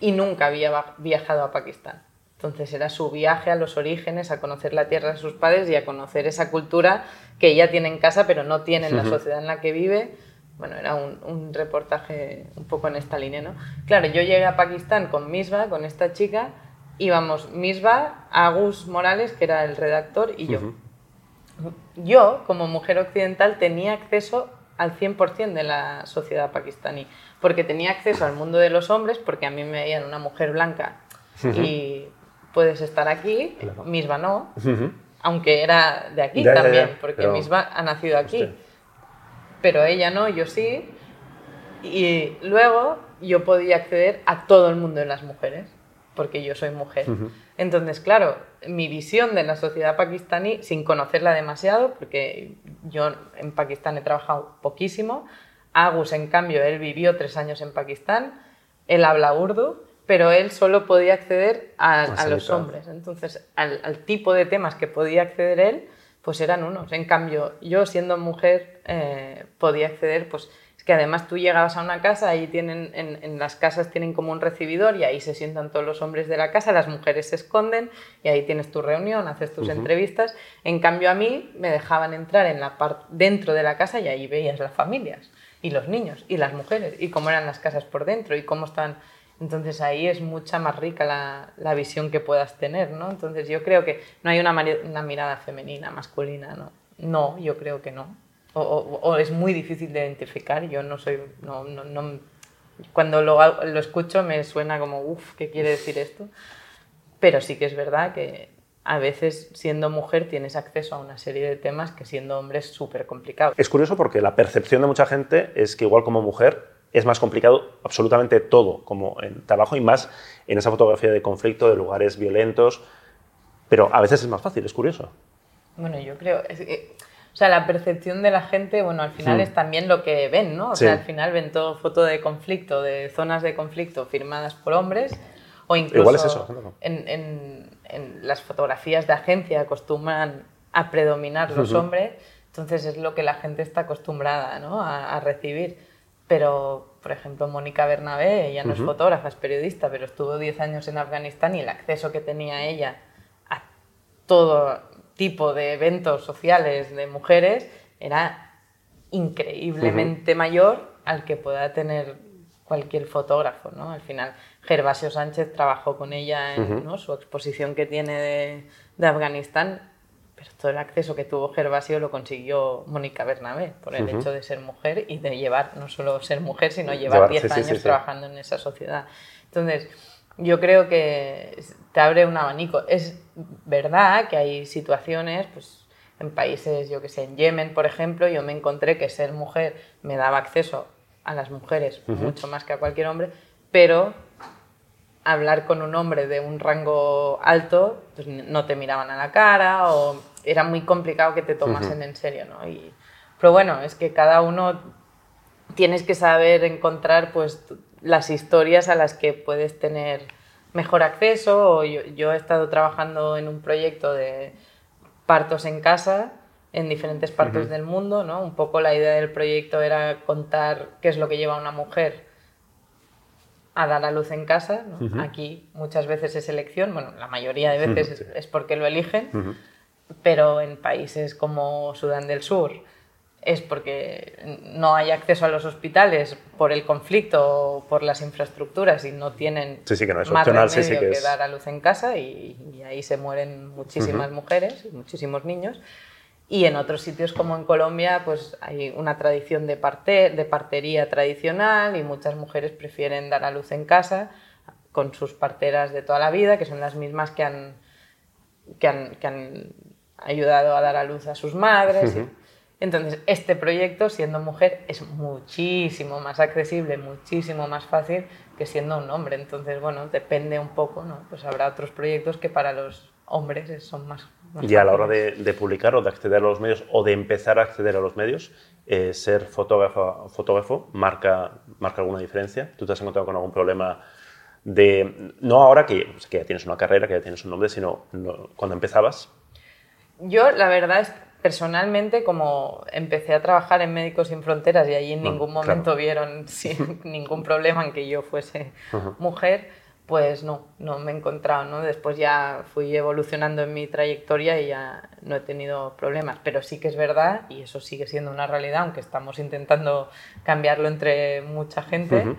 y nunca había viajado a Pakistán. Entonces era su viaje a los orígenes, a conocer la tierra de sus padres y a conocer esa cultura que ella tiene en casa pero no tiene en la sociedad en la que vive. Bueno, era un, reportaje un poco en esta línea, ¿no? Claro, yo llegué a Pakistán con Misba, con esta chica, íbamos Misba, Agus Morales, que era el redactor, y yo. Yo, como mujer occidental, tenía acceso al 100% de la sociedad pakistaní, porque tenía acceso al mundo de los hombres, porque a mí me veían una mujer blanca. Y puedes estar aquí, Misba no, aunque era de aquí también, porque Misba ha nacido aquí. pero ella no, yo sí. Y luego yo podía acceder a todo el mundo de las mujeres, porque yo soy mujer. Entonces, claro, mi visión de la sociedad pakistaní, sin conocerla demasiado, porque yo en Pakistán he trabajado poquísimo, Agus, en cambio, él vivió tres años en Pakistán, él habla urdu, pero él solo podía acceder a, los hombres. Entonces, al, tipo de temas que podía acceder él, pues eran unos. En cambio, yo siendo mujer eh, podía acceder, pues es que además tú llegabas a una casa, ahí tienen, en, las casas tienen como un recibidor y ahí se sientan todos los hombres de la casa, las mujeres se esconden y ahí tienes tu reunión, haces tus entrevistas. En cambio, a mí me dejaban entrar en la dentro de la casa y ahí veías las familias y los niños y las mujeres y cómo eran las casas por dentro y cómo estaban entonces ahí es mucha más rica la, la, visión que puedas tener, ¿no? Entonces yo creo que no hay una, una mirada femenina, masculina, ¿no? No, yo creo que no. O, es muy difícil de identificar, yo no soy, no, no cuando lo, lo, escucho me suena como, uff, ¿qué quiere decir esto? Pero sí que es verdad que a veces siendo mujer tienes acceso a una serie de temas que siendo hombre es súper complicado. Es curioso porque la percepción de mucha gente es que igual como mujer es más complicado absolutamente todo, como en trabajo y más en esa fotografía de conflicto, de lugares violentos, pero a veces es más fácil, es curioso. Bueno, yo creo, o sea, la percepción de la gente, bueno, al final hmm. es también lo que ven, ¿no? O sea, al final ven todo foto de conflicto, de zonas de conflicto firmadas por hombres, o incluso Igual es eso, en, las fotografías de agencia acostumbran a predominar los hombres, entonces es lo que la gente está acostumbrada ¿no? a recibir pero, por ejemplo, Mónica Bernabé, ella no es fotógrafa, es periodista, pero estuvo 10 años en Afganistán y el acceso que tenía ella a todo tipo de eventos sociales de mujeres era increíblemente mayor al que pueda tener cualquier fotógrafo, ¿no? Al final, Gervasio Sánchez trabajó con ella en su exposición que tiene de, de Afganistán pero todo el acceso que tuvo Gervasio lo consiguió Mónica Bernabé por el hecho de ser mujer y de llevar, no solo ser mujer, sino llevar 10 años trabajando en esa sociedad. Entonces, yo creo que te abre un abanico. Es verdad que hay situaciones, pues en países, yo que sé, en Yemen, por ejemplo, yo me encontré que ser mujer me daba acceso a las mujeres mucho más que a cualquier hombre, pero hablar con un hombre de un rango alto, pues no te miraban a la cara o era muy complicado que te tomasen en serio, ¿no? Y, pero bueno, es que cada uno tienes que saber encontrar pues las historias a las que puedes tener mejor acceso. Yo, yo, he estado trabajando en un proyecto de partos en casa en diferentes partes del mundo, ¿no? Un poco la idea del proyecto era contar qué es lo que lleva una mujer a dar a luz en casa. Aquí muchas veces es elección, bueno, la mayoría de veces es, porque lo eligen, pero en países como Sudán del Sur es porque no hay acceso a los hospitales por el conflicto o por las infraestructuras y no tienen sí, que no es más opcional, remedio que, que, dar a luz en casa y, ahí se mueren muchísimas mujeres y muchísimos niños. Y en otros sitios como en Colombia, pues hay una tradición de, parte, de partería tradicional y muchas mujeres prefieren dar a luz en casa con sus parteras de toda la vida, que son las mismas que han, que han, que han ayudado a dar a luz a sus madres. Entonces, este proyecto, siendo mujer, es muchísimo más accesible, muchísimo más fácil que siendo un hombre. Entonces, bueno, depende un poco, ¿no? Pues habrá otros proyectos que para los hombres son más... y a la hora de, publicar o de acceder a los medios o de empezar a acceder a los medios, eh, ser fotógrafo, fotógrafo marca, marca alguna diferencia. ¿Tú te has encontrado con algún problema de, no ahora que, que ya tienes una carrera, que ya tienes un nombre, sino cuando empezabas? Yo, la verdad es personalmente, como empecé a trabajar en Médicos Sin Fronteras y allí en ningún momento vieron ningún problema en que yo fuese mujer, pues no, no me he encontrado, ¿no? Después ya fui evolucionando en mi trayectoria y ya no he tenido problemas, pero sí que es verdad, y eso sigue siendo una realidad, aunque estamos intentando cambiarlo entre mucha gente,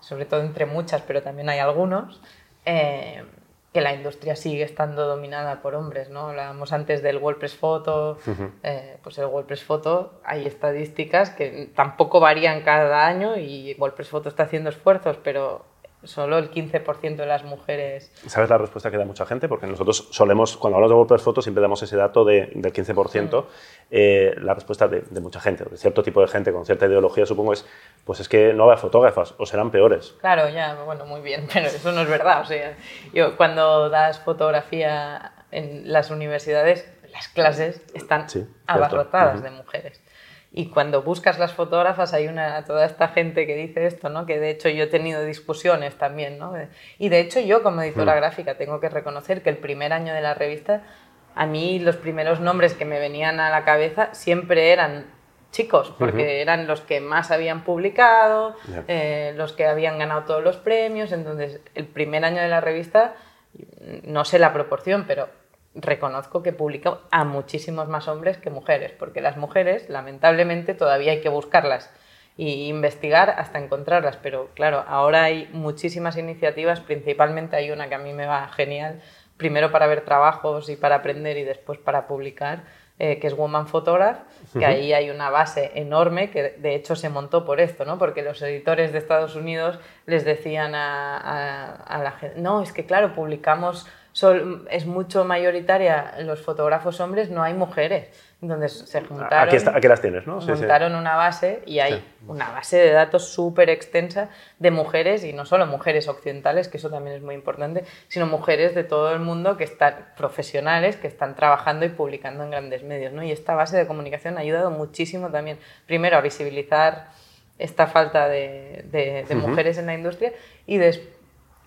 sobre todo entre muchas, pero también hay algunos, eh, que la industria sigue estando dominada por hombres, ¿no? Hablábamos antes del WordPress Photo, eh, pues el WordPress Photo, hay estadísticas que tampoco varían cada año y WordPress Photo está haciendo esfuerzos, pero solo el 15% de las mujeres. ¿Sabes la respuesta que da mucha gente? Porque nosotros solemos, cuando hablamos de WordPress Photo, siempre damos ese dato de, del 15%. Mm. Eh, la respuesta de, mucha gente, de cierto tipo de gente con cierta ideología, supongo, es, pues es que no habrá fotógrafas o serán peores. Claro, ya, bueno, muy bien, pero eso no es verdad. O sea, yo cuando das fotografía en las universidades, las clases están abarrotadas de mujeres. Y cuando buscas las fotógrafas hay una, toda esta gente que dice esto, ¿no? que de hecho yo he tenido discusiones también. ¿no? Y de hecho yo como editora mm. gráfica tengo que reconocer que el primer año de la revista, a mí los primeros nombres que me venían a la cabeza siempre eran chicos, porque eran los que más habían publicado, eh, los que habían ganado todos los premios. Entonces, el primer año de la revista, no sé la proporción, pero reconozco que publico a muchísimos más hombres que mujeres, porque las mujeres, lamentablemente, todavía hay que buscarlas e investigar hasta encontrarlas. Pero claro, ahora hay muchísimas iniciativas, principalmente hay una que a mí me va genial, primero para ver trabajos y para aprender y después para publicar, eh, que es Woman Photograph, que ahí hay una base enorme que de hecho se montó por esto, ¿no? porque los editores de Estados Unidos les decían a, a la gente, no, es que claro, publicamos es mucho mayoritaria los fotógrafos hombres, no hay mujeres. Entonces se juntaron. Aquí, las tienes, ¿no? Montaron una base y hay una base de datos súper extensa de mujeres y no solo mujeres occidentales, que eso también es muy importante, sino mujeres de todo el mundo que están profesionales, que están trabajando y publicando en grandes medios. ¿no? Y esta base de comunicación ha ayudado muchísimo también, primero, a visibilizar esta falta de, de, mujeres en la industria y después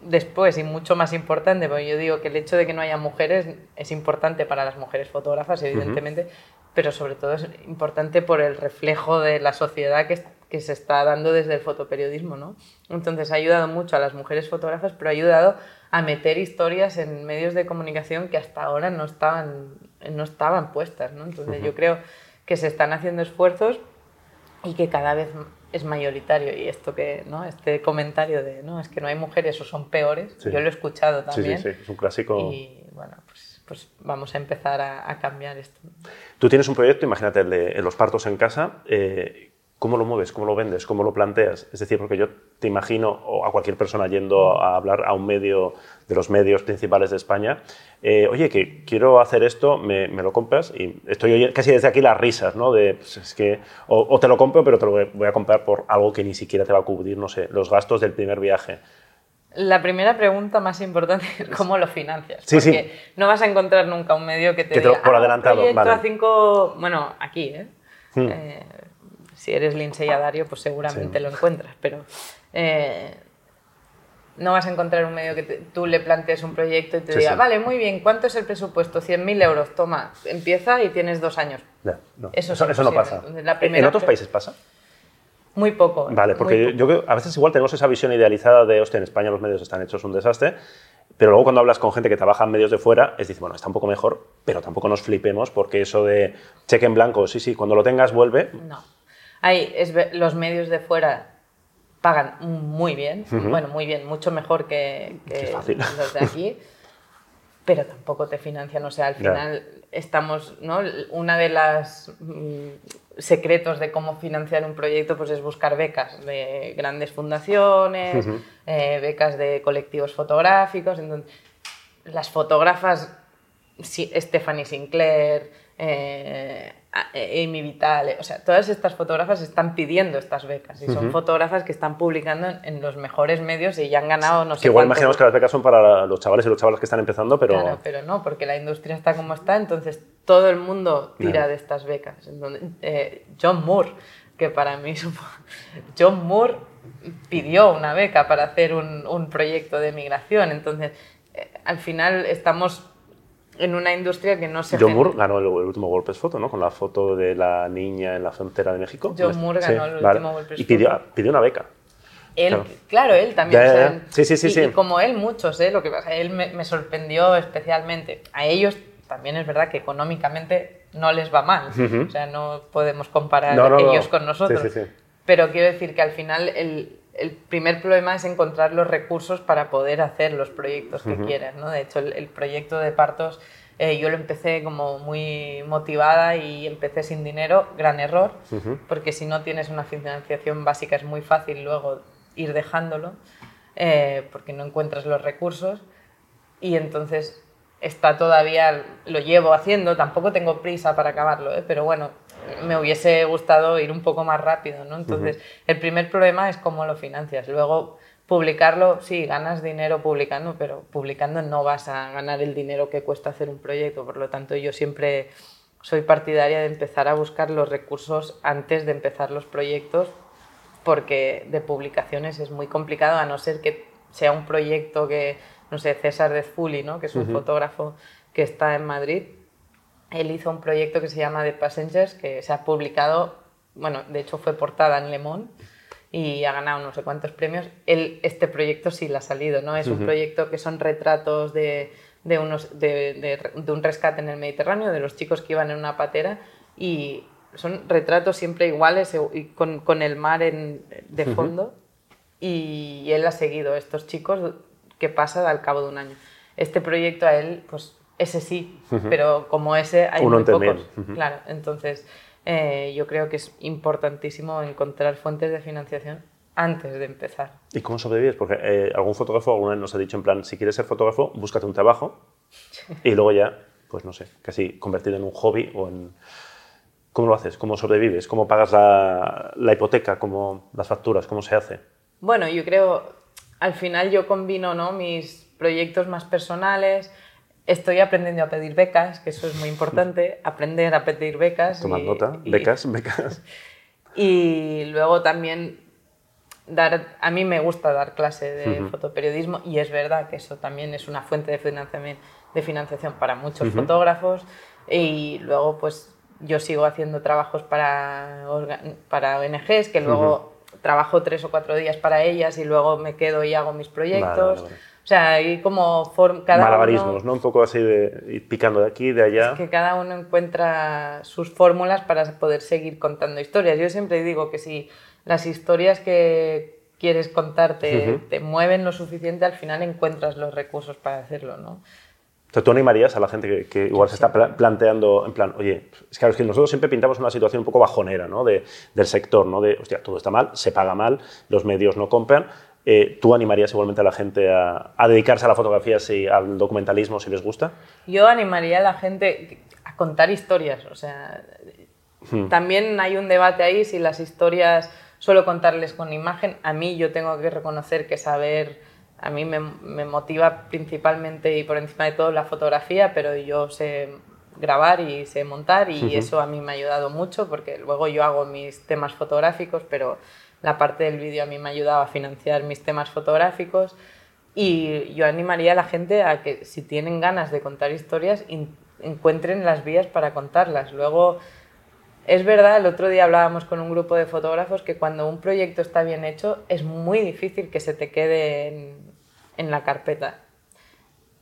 después y mucho más importante, porque yo digo que el hecho de que no haya mujeres es importante para las mujeres fotógrafas, evidentemente, pero sobre todo es importante por el reflejo de la sociedad que, que, se está dando desde el fotoperiodismo, ¿no? Entonces ha ayudado mucho a las mujeres fotógrafas, pero ha ayudado a meter historias en medios de comunicación que hasta ahora no estaban, no estaban puestas, ¿no? Entonces yo creo que se están haciendo esfuerzos y que cada vez es mayoritario y esto que no este comentario de no es que no hay mujeres o son peores yo lo he escuchado también sí, sí, sí. es un clásico. Y bueno pues, pues vamos a empezar a, cambiar esto. Tú tienes un proyecto imagínate el de los partos en casa eh, ¿Cómo lo mueves? ¿Cómo lo vendes? ¿Cómo lo planteas? Es decir, porque yo te imagino, o a cualquier persona yendo a hablar a un medio de los medios principales de España, eh, oye, que quiero hacer esto, me, lo compras y estoy oyendo casi desde aquí las risas, ¿no? De, pues es que, o, te lo compro, pero te lo voy a comprar por algo que ni siquiera te va a cubrir, no sé, los gastos del primer viaje. La primera pregunta más importante es cómo lo financias. Sí, porque sí. no vas a encontrar nunca un medio que te, que te diga, por ah, adelantado, vale. cinco, bueno, aquí, ¿eh? Hmm. eh si eres Lindsay Dario, pues seguramente lo encuentras, pero eh, no vas a encontrar un medio que tú le plantees un proyecto y te diga, vale, muy bien, ¿cuánto es el presupuesto? 100.000 euros, toma, empieza y tienes dos años. Eso, eso, no pasa. ¿En otros países pasa? Muy poco. Vale, porque yo, a veces igual tenemos esa visión idealizada de, hostia, en España los medios están hechos un desastre, pero luego cuando hablas con gente que trabaja en medios de fuera, es decir, bueno, está un poco mejor, pero tampoco nos flipemos porque eso de cheque en blanco, sí, sí, cuando lo tengas vuelve. No. Hay, es, los medios de fuera pagan muy bien, bueno, muy bien, mucho mejor que, los de aquí, pero tampoco te financian, o sea, al final estamos, ¿no? Una de las mm, secretos de cómo financiar un proyecto pues es buscar becas de grandes fundaciones, eh, becas de colectivos fotográficos, entonces, las fotógrafas, Stephanie Sinclair, eh, Amy Vital, o sea, todas estas fotógrafas están pidiendo estas becas y son fotógrafas que están publicando en, los mejores medios y ya han ganado no sé Que igual imaginamos que las becas son para los chavales y los chavales que están empezando, pero... Claro, pero no, porque la industria está como está, entonces todo el mundo tira de estas becas. Eh, John Moore, que para mí. John Moore pidió una beca para hacer un, un proyecto de migración, entonces eh, al final estamos en una industria que no se... John Moore ganó el, último WordPress Foto, ¿no? Con la foto de la niña en la frontera de México. John Moore ganó el último WordPress Y pidió, pidió una beca. Él, claro. él también. sí, sí, sí, y, sí. Y como él, muchos, ¿eh? Lo que pasa, él me, sorprendió especialmente. A ellos también es verdad que económicamente no les va mal. O sea, no podemos comparar ellos con nosotros. Pero quiero decir que al final el, el primer problema es encontrar los recursos para poder hacer los proyectos que quieras. ¿no? De hecho, el, proyecto de partos eh, yo lo empecé como muy motivada y empecé sin dinero, gran error, porque si no tienes una financiación básica es muy fácil luego ir dejándolo. eh, porque no encuentras los recursos y entonces está todavía, lo llevo haciendo, tampoco tengo prisa para acabarlo, ¿eh? pero bueno, me hubiese gustado ir un poco más rápido, ¿no? Entonces, el primer problema es cómo lo financias. Luego, publicarlo, sí, ganas dinero publicando, pero publicando no vas a ganar el dinero que cuesta hacer un proyecto. Por lo tanto, yo siempre soy partidaria de empezar a buscar los recursos antes de empezar los proyectos, porque de publicaciones es muy complicado, a no ser que sea un proyecto que, no sé, César Dezfuli, ¿no? que es un fotógrafo que está en Madrid, él hizo un proyecto que se llama The Passengers, que se ha publicado, bueno, de hecho fue portada en Le Monde y ha ganado no sé cuántos premios. Él, este proyecto sí le ha salido, ¿no? Es un proyecto que son retratos de, de, unos, de, de, un rescate en el Mediterráneo, de los chicos que iban en una patera y son retratos siempre iguales y con, con el mar en, de fondo. Y él ha seguido estos chicos que pasa al cabo de un año. Este proyecto a él, pues ese sí, pero como ese hay muy pocos. Claro, entonces eh, yo creo que es importantísimo encontrar fuentes de financiación antes de empezar. ¿Y cómo sobrevives? Porque eh, algún fotógrafo alguna vez nos ha dicho en plan, si quieres ser fotógrafo, búscate un trabajo y luego ya, pues no sé, casi convertido en un hobby o en... ¿Cómo lo haces? ¿Cómo sobrevives? ¿Cómo pagas la, la hipoteca? ¿Cómo las facturas? ¿Cómo se hace? Bueno, yo creo, al final yo combino ¿no? mis proyectos más personales, Estoy aprendiendo a pedir becas, que eso es muy importante, aprender a pedir becas. Tomar nota, becas, becas. Y luego también dar, a mí me gusta dar clase de fotoperiodismo y es verdad que eso también es una fuente de financiación, de financiación para muchos fotógrafos y luego pues yo sigo haciendo trabajos para, para ONGs que luego trabajo tres o cuatro días para ellas y luego me quedo y hago mis proyectos. O sea, hay como cada malabarismos, ¿no? Un poco así de ir picando de aquí, de allá. Es que cada uno encuentra sus fórmulas para poder seguir contando historias. Yo siempre digo que si las historias que quieres contarte te mueven lo suficiente, al final encuentras los recursos para hacerlo, ¿no? Entonces, ¿tú animarías a la gente que, igual se está planteando, en plan, oye, es que, que nosotros siempre pintamos una situación un poco bajonera ¿no? de, del sector, ¿no? de, hostia, todo está mal, se paga mal, los medios no compran, eh, ¿Tú animarías igualmente a la gente a, dedicarse a la fotografía y al documentalismo si les gusta? Yo animaría a la gente a contar historias. O sea, hmm. también hay un debate ahí si las historias solo contarles con imagen. A mí yo tengo que reconocer que saber, a mí me, motiva principalmente y por encima de todo la fotografía, pero yo sé grabar y sé montar y eso a mí me ha ayudado mucho porque luego yo hago mis temas fotográficos, pero la parte del vídeo a mí me ha ayudado a financiar mis temas fotográficos y yo animaría a la gente a que si tienen ganas de contar historias, encuentren las vías para contarlas. Luego, es verdad, el otro día hablábamos con un grupo de fotógrafos que cuando un proyecto está bien hecho es muy difícil que se te quede en, en la carpeta.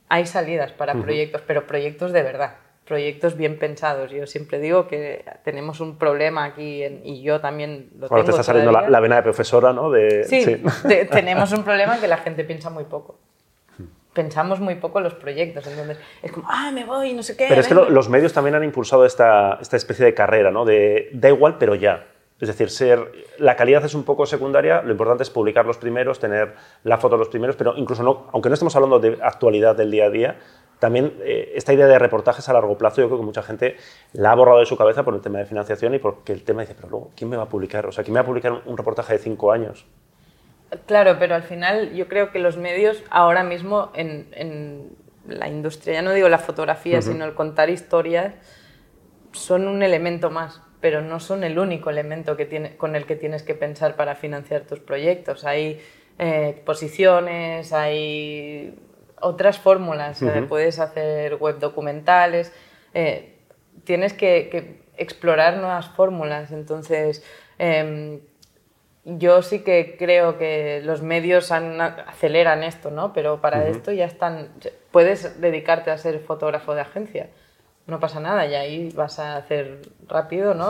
Hay salidas para proyectos, pero proyectos de verdad proyectos bien pensados. Yo siempre digo que tenemos un problema aquí y yo también lo Ahora te está saliendo la, vena de profesora, ¿no? De, sí, tenemos un problema que la gente piensa muy poco. Pensamos muy poco los proyectos, entonces es como, ah, me voy, no sé qué. Pero es que los medios también han impulsado esta, esta especie de carrera, ¿no? De da igual, pero ya. Es decir, ser, la calidad es un poco secundaria, lo importante es publicar los primeros, tener la foto de los primeros, pero incluso no, aunque no estemos hablando de actualidad del día a día, también eh, esta idea de reportajes a largo plazo, yo creo que mucha gente la ha borrado de su cabeza por el tema de financiación y porque el tema dice, pero luego, ¿quién me va a publicar? O sea, ¿quién me va a publicar un reportaje de cinco años? Claro, pero al final yo creo que los medios ahora mismo en, la industria, ya no digo la fotografía, sino el contar historias, son un elemento más, pero no son el único elemento que tiene, con el que tienes que pensar para financiar tus proyectos. Hay eh, exposiciones, hay otras fórmulas, puedes hacer web documentales, eh, tienes que, explorar nuevas fórmulas. Entonces, em, yo sí que creo que los medios aceleran esto, ¿no? Pero para esto ya están, puedes dedicarte a ser fotógrafo de agencia, no pasa nada, y ahí vas a hacer rápido, ¿no?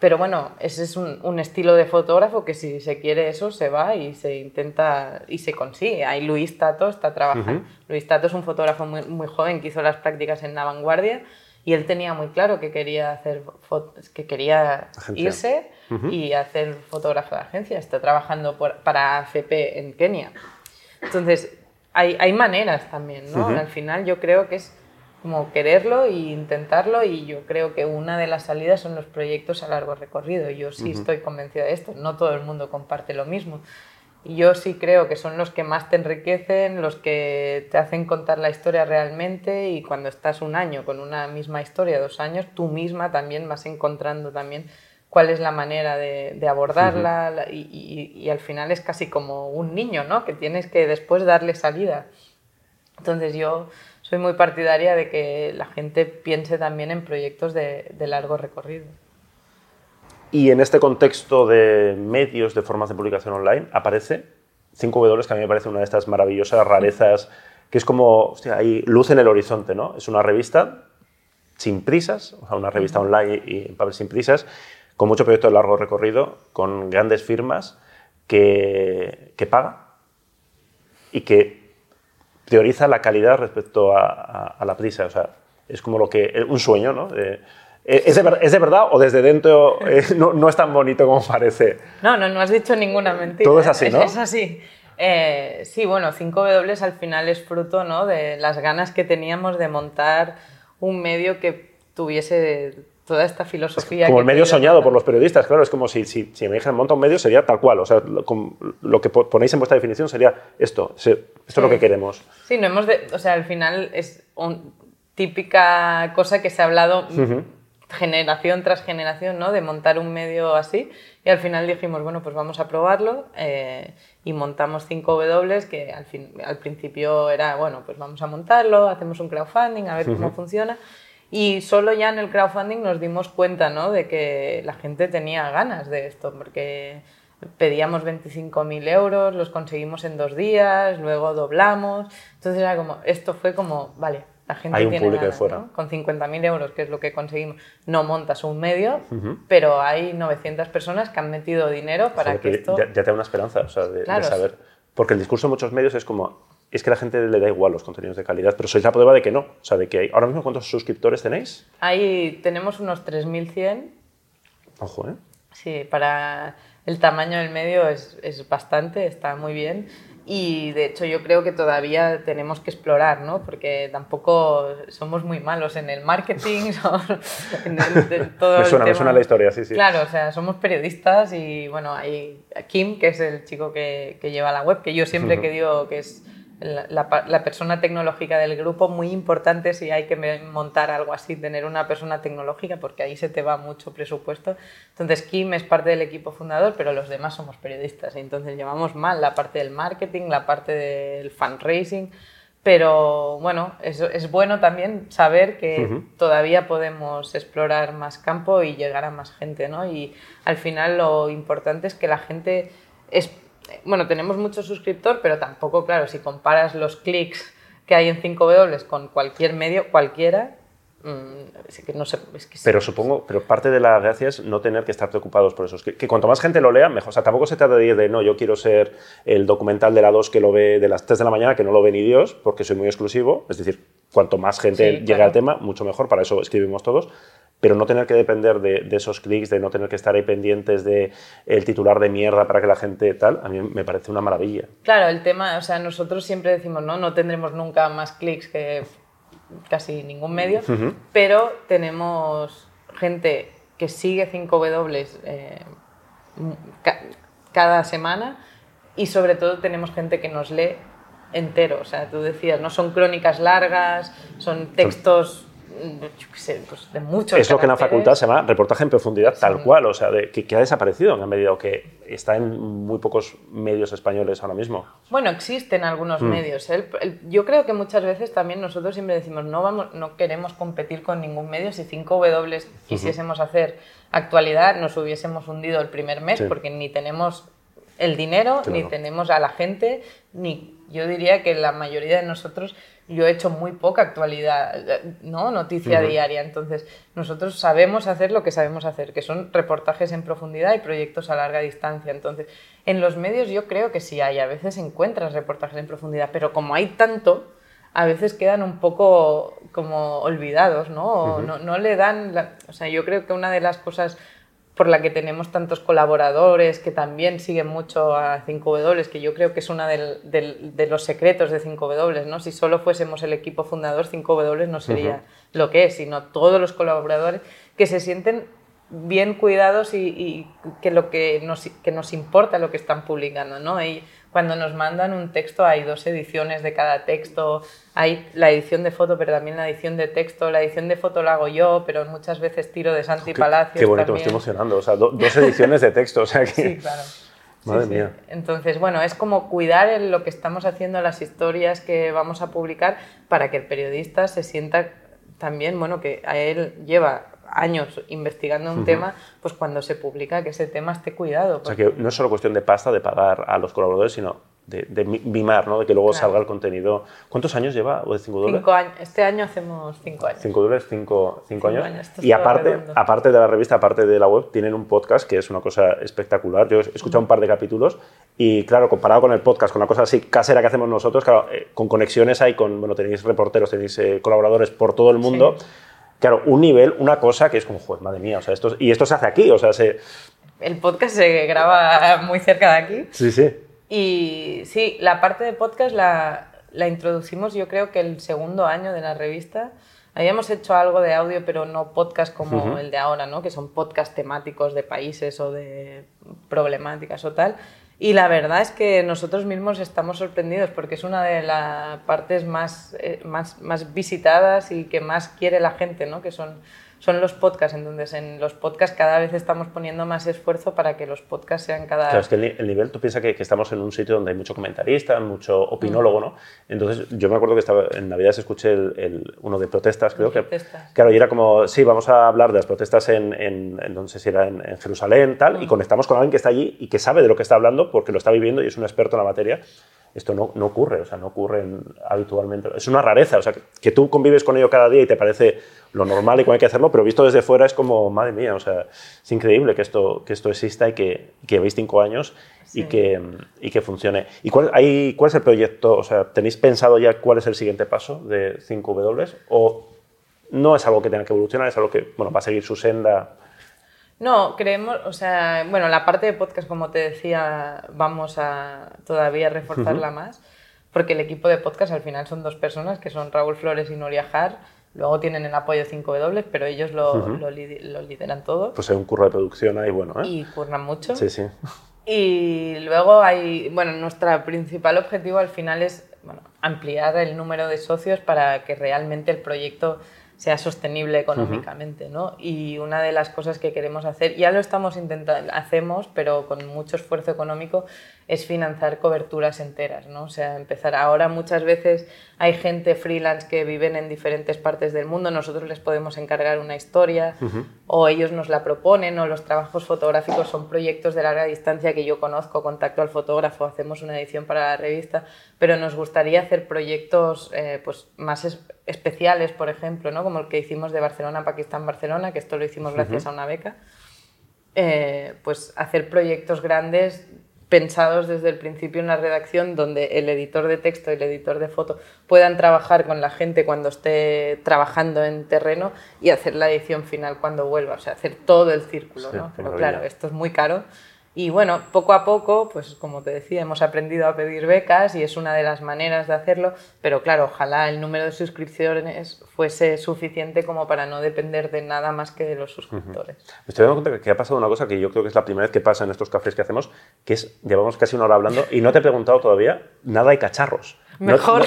Pero bueno, ese es un, estilo de fotógrafo que si se quiere eso se va y se intenta y se consigue. Ahí Luis Tato está trabajando. Luis Tato es un fotógrafo muy, muy, joven que hizo las prácticas en La Vanguardia Y él tenía muy claro que quería, hacer que quería irse y hacer fotógrafo de agencia. Está trabajando para AFP en Kenia. Entonces, hay, hay maneras también, ¿no? Al final yo creo que es como quererlo e intentarlo y yo creo que una de las salidas son los proyectos a largo recorrido. Yo sí estoy convencida de esto, no todo el mundo comparte lo mismo. Y yo sí creo que son los que más te enriquecen, los que te hacen contar la historia realmente y cuando estás un año con una misma historia, dos años, tú misma también vas encontrando también cuál es la manera de, abordarla y, y, al final es casi como un niño, ¿no? Que tienes que después darle salida. Entonces yo soy muy partidaria de que la gente piense también en proyectos de, largo recorrido. Y en este contexto de medios, de formas de publicación online, aparece 5W, que a mí me parece una de estas maravillosas rarezas, que es como, hostia, hay luz en el horizonte, ¿no? Es una revista sin prisas, o sea, una revista online y en papel sin prisas, con mucho proyecto de largo recorrido, con grandes firmas que, que paga y que prioriza la calidad respecto a, la prisa. O sea, es como lo que, un sueño, ¿no? ¿es, de, ¿es, de, verdad o desde dentro eh, no, no, es tan bonito como parece? No, no, no has dicho ninguna mentira. Todo es así, ¿no? Es, así. Eh, sí, bueno, 5W al final es fruto ¿no? de las ganas que teníamos de montar un medio que tuviese toda esta filosofía. como el medio soñado por los periodistas, claro, es como si, si, si me dijeran monta un medio sería tal cual, o sea, lo, que ponéis en vuestra definición sería esto, esto es lo que queremos. Sí, no hemos de, o sea, al final es una típica cosa que se ha hablado generación tras generación, ¿no? De montar un medio así y al final dijimos, bueno, pues vamos a probarlo eh, y montamos 5W que al, fin, al principio era, bueno, pues vamos a montarlo, hacemos un crowdfunding, a ver cómo funciona y solo ya en el crowdfunding nos dimos cuenta ¿no? de que la gente tenía ganas de esto, porque pedíamos 25.000 euros, los conseguimos en dos días, luego doblamos. Entonces era como, esto fue como, vale, la gente Hay un tiene público ganas, fuera. ¿no? Con 50.000 euros, que es lo que conseguimos, no montas un medio, pero hay 900 personas que han metido dinero para que esto... Ya, ya, te da una esperanza o sea, de, de saber. Porque el discurso de muchos medios es como, es que a la gente le da igual los contenidos de calidad, pero sois la prueba de que no. O sea, de que hay, ahora mismo, ¿cuántos suscriptores tenéis? Ahí tenemos unos 3.100. Ojo, ¿eh? Sí, para el tamaño del medio es, es, bastante, está muy bien. Y de hecho yo creo que todavía tenemos que explorar, ¿no? Porque tampoco somos muy malos en el marketing, en, el, todo me suena, me suena la historia, sí, sí. Claro, o sea, somos periodistas y bueno, hay Kim, que es el chico que, que lleva la web, que yo siempre que digo que es la, persona tecnológica del grupo, muy importante si hay que montar algo así, tener una persona tecnológica, porque ahí se te va mucho presupuesto. Entonces, Kim es parte del equipo fundador, pero los demás somos periodistas, entonces llevamos mal la parte del marketing, la parte del fundraising, pero bueno, es, es bueno también saber que todavía podemos explorar más campo y llegar a más gente, ¿no? Y al final lo importante es que la gente... Es, bueno, tenemos mucho suscriptor, pero tampoco, claro, si comparas los clics que hay en 5W con cualquier medio, cualquiera, mm, que no sé, es que Pero supongo, pero parte de la gracia es no tener que estar preocupados por eso. Que, que, cuanto más gente lo lea, mejor. O sea, tampoco se trata de ir de, no, yo quiero ser el documental de la 2 que lo ve de las 3 de la mañana, que no lo ve ni Dios, porque soy muy exclusivo. Es decir, cuanto más gente sí, llegue al tema, mucho mejor. Para eso escribimos todos pero no tener que depender de, de, esos clics, de no tener que estar ahí pendientes de el titular de mierda para que la gente tal, a mí me parece una maravilla. Claro, el tema, o sea, nosotros siempre decimos, no, no tendremos nunca más clics que casi ningún medio, uh -huh. pero tenemos gente que sigue 5W eh, ca cada semana y sobre todo tenemos gente que nos lee entero, o sea, tú decías, no son crónicas largas, son textos yo qué sé, pues de mucho. Es lo que en la facultad se llama reportaje en profundidad, sí. tal cual, o sea, de, que, que, ha desaparecido en la medida que está en muy pocos medios españoles ahora mismo. Bueno, existen algunos mm. medios. El, el, yo creo que muchas veces también nosotros siempre decimos, no, vamos, no queremos competir con ningún medio. Si 5W quisiésemos uh -huh. hacer actualidad, nos hubiésemos hundido el primer mes, sí. porque ni tenemos el dinero, claro. ni tenemos a la gente, ni yo diría que la mayoría de nosotros yo he hecho muy poca actualidad, ¿no? Noticia uh -huh. diaria. Entonces, nosotros sabemos hacer lo que sabemos hacer, que son reportajes en profundidad y proyectos a larga distancia. Entonces, en los medios yo creo que sí hay, a veces encuentras reportajes en profundidad, pero como hay tanto, a veces quedan un poco como olvidados, ¿no? O no, no, le dan, o sea, yo creo que una de las cosas por la que tenemos tantos colaboradores que también siguen mucho a 5W, que yo creo que es uno de los secretos de 5W, ¿no? Si solo fuésemos el equipo fundador, 5W no sería lo que es, sino todos los colaboradores que se sienten bien cuidados y, que lo que nos, que nos importa lo que están publicando, ¿no? Y cuando nos mandan un texto hay dos ediciones de cada texto, hay la edición de foto, pero también la edición de texto, la edición de foto la hago yo, pero muchas veces tiro de Santi Palacios Qué bonito, me estoy emocionando, o sea, dos ediciones de texto, o sea que... Sí, claro. Madre mía. Entonces, bueno, es como cuidar en lo que estamos haciendo, las historias que vamos a publicar, para que el periodista se sienta también, bueno, que a él lleva años investigando un tema, pues cuando se publica que ese tema esté cuidado. O sea, que no es solo cuestión de pasta, de pagar a los colaboradores, sino de, de mimar, ¿no? de que luego salga el contenido. ¿Cuántos años lleva o de 5 dólares? Cinco años. Este año hacemos 5 años. 5 dólares, 5 años. y aparte, aparte de la revista, aparte de la web, tienen un podcast que es una cosa espectacular. Yo he escuchado un par de capítulos y claro, comparado con el podcast, con la cosa así casera que hacemos nosotros, claro, eh, con conexiones hay con, bueno, tenéis reporteros, tenéis eh, colaboradores por todo el mundo. Claro, un nivel, una cosa que es como, joder, madre mía, o sea, esto, y esto se hace aquí, o sea, se... El podcast se graba muy cerca de aquí. Sí, sí. Y sí, la parte de podcast la, la introducimos yo creo que el segundo año de la revista. Habíamos hecho algo de audio, pero no podcast como el de ahora, ¿no? que son podcast temáticos de países o de problemáticas o tal. Y la verdad es que nosotros mismos estamos sorprendidos porque es una de las partes más, eh, más, más visitadas y que más quiere la gente, ¿no? que son son los podcasts. Entonces, en los podcasts cada vez estamos poniendo más esfuerzo para que los podcasts sean cada vez... Claro, es que el, nivel, tú piensas que, que, estamos en un sitio donde hay mucho comentarista, mucho opinólogo, ¿no? Entonces, yo me acuerdo que estaba, en Navidad escuché el, uno de protestas, creo que... Claro, y era como, sí, vamos a hablar de las protestas en, en, en no sé si era en, Jerusalén, tal, y mm. conectamos con alguien que está allí y que sabe de lo que está hablando porque lo está viviendo y es un experto en la materia esto no, no, ocurre, o sea, no ocurre habitualmente. Es una rareza, o sea, que, tú convives con ello cada día y te parece lo normal y cómo hay que hacerlo, pero visto desde fuera es como, madre mía, o sea, es increíble que esto, que esto exista y que, que llevéis cinco años y, que, y que funcione. ¿Y cuál, hay, cuál es el proyecto? O sea, ¿tenéis pensado ya cuál es el siguiente paso de 5W? ¿O no es algo que tenga que evolucionar, es algo que, bueno, va a seguir su senda? No, creemos, o sea, bueno, la parte de podcast, como te decía, vamos a todavía reforzarla más, porque el equipo de podcast al final son dos personas, que son Raúl Flores y Noria Jar, luego tienen el apoyo 5W, pero ellos lo, lo, lideran todo. Pues hay un curro de producción ahí, bueno, ¿eh? Y curran mucho. Sí, sí. Y luego hay, bueno, nuestro principal objetivo al final es bueno, ampliar el número de socios para que realmente el proyecto sea sostenible económicamente, ¿no? Y una de las cosas que queremos hacer, ya lo estamos intentando, hacemos, pero con mucho esfuerzo económico, es financiar coberturas enteras, ¿no? O sea, empezar ahora muchas veces hay gente freelance que viven en diferentes partes del mundo, nosotros les podemos encargar una historia o ellos nos la proponen o los trabajos fotográficos son proyectos de larga distancia que yo conozco, contacto al fotógrafo, hacemos una edición para la revista, pero nos gustaría hacer proyectos eh, pues, más especiales, por ejemplo, ¿no? como el que hicimos de Barcelona, Pakistán, Barcelona, que esto lo hicimos gracias a una beca. Eh, pues hacer proyectos grandes pensados desde el principio en la redacción donde el editor de texto y el editor de foto puedan trabajar con la gente cuando esté trabajando en terreno y hacer la edición final cuando vuelva, o sea, hacer todo el círculo, ¿no? Pero claro, esto es muy caro y bueno, poco a poco, pues como te decía, hemos aprendido a pedir becas y es una de las maneras de hacerlo, pero claro, ojalá el número de suscripciones fuese suficiente como para no depender de nada más que de los suscriptores. Me estoy dando cuenta que ha pasado una cosa que yo creo que es la primera vez que pasa en estos cafés que hacemos, que es, llevamos casi una hora hablando y no te he preguntado todavía nada de cacharros. Mejor.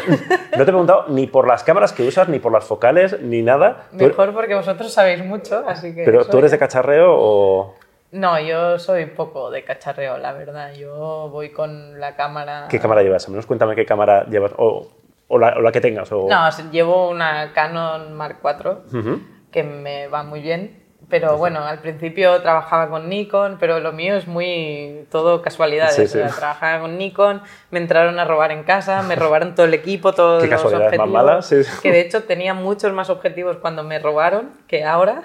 No, te he preguntado ni por las cámaras que usas, ni por las focales, ni nada. Mejor porque vosotros sabéis mucho, así que... ¿Pero tú eres de cacharreo o...? No, yo soy poco de cacharreo, la verdad. Yo voy con la cámara. ¿Qué cámara llevas? Al menos cuéntame qué cámara llevas o, o, la, que tengas. O... No, llevo una Canon Mark IV que me va muy bien. Pero bueno, al principio trabajaba con Nikon, pero lo mío es muy todo casualidades. trabajaba con Nikon, me entraron a robar en casa, me robaron todo el equipo, todos los objetivos. Más malas? Que de hecho tenía muchos más objetivos cuando me robaron que ahora,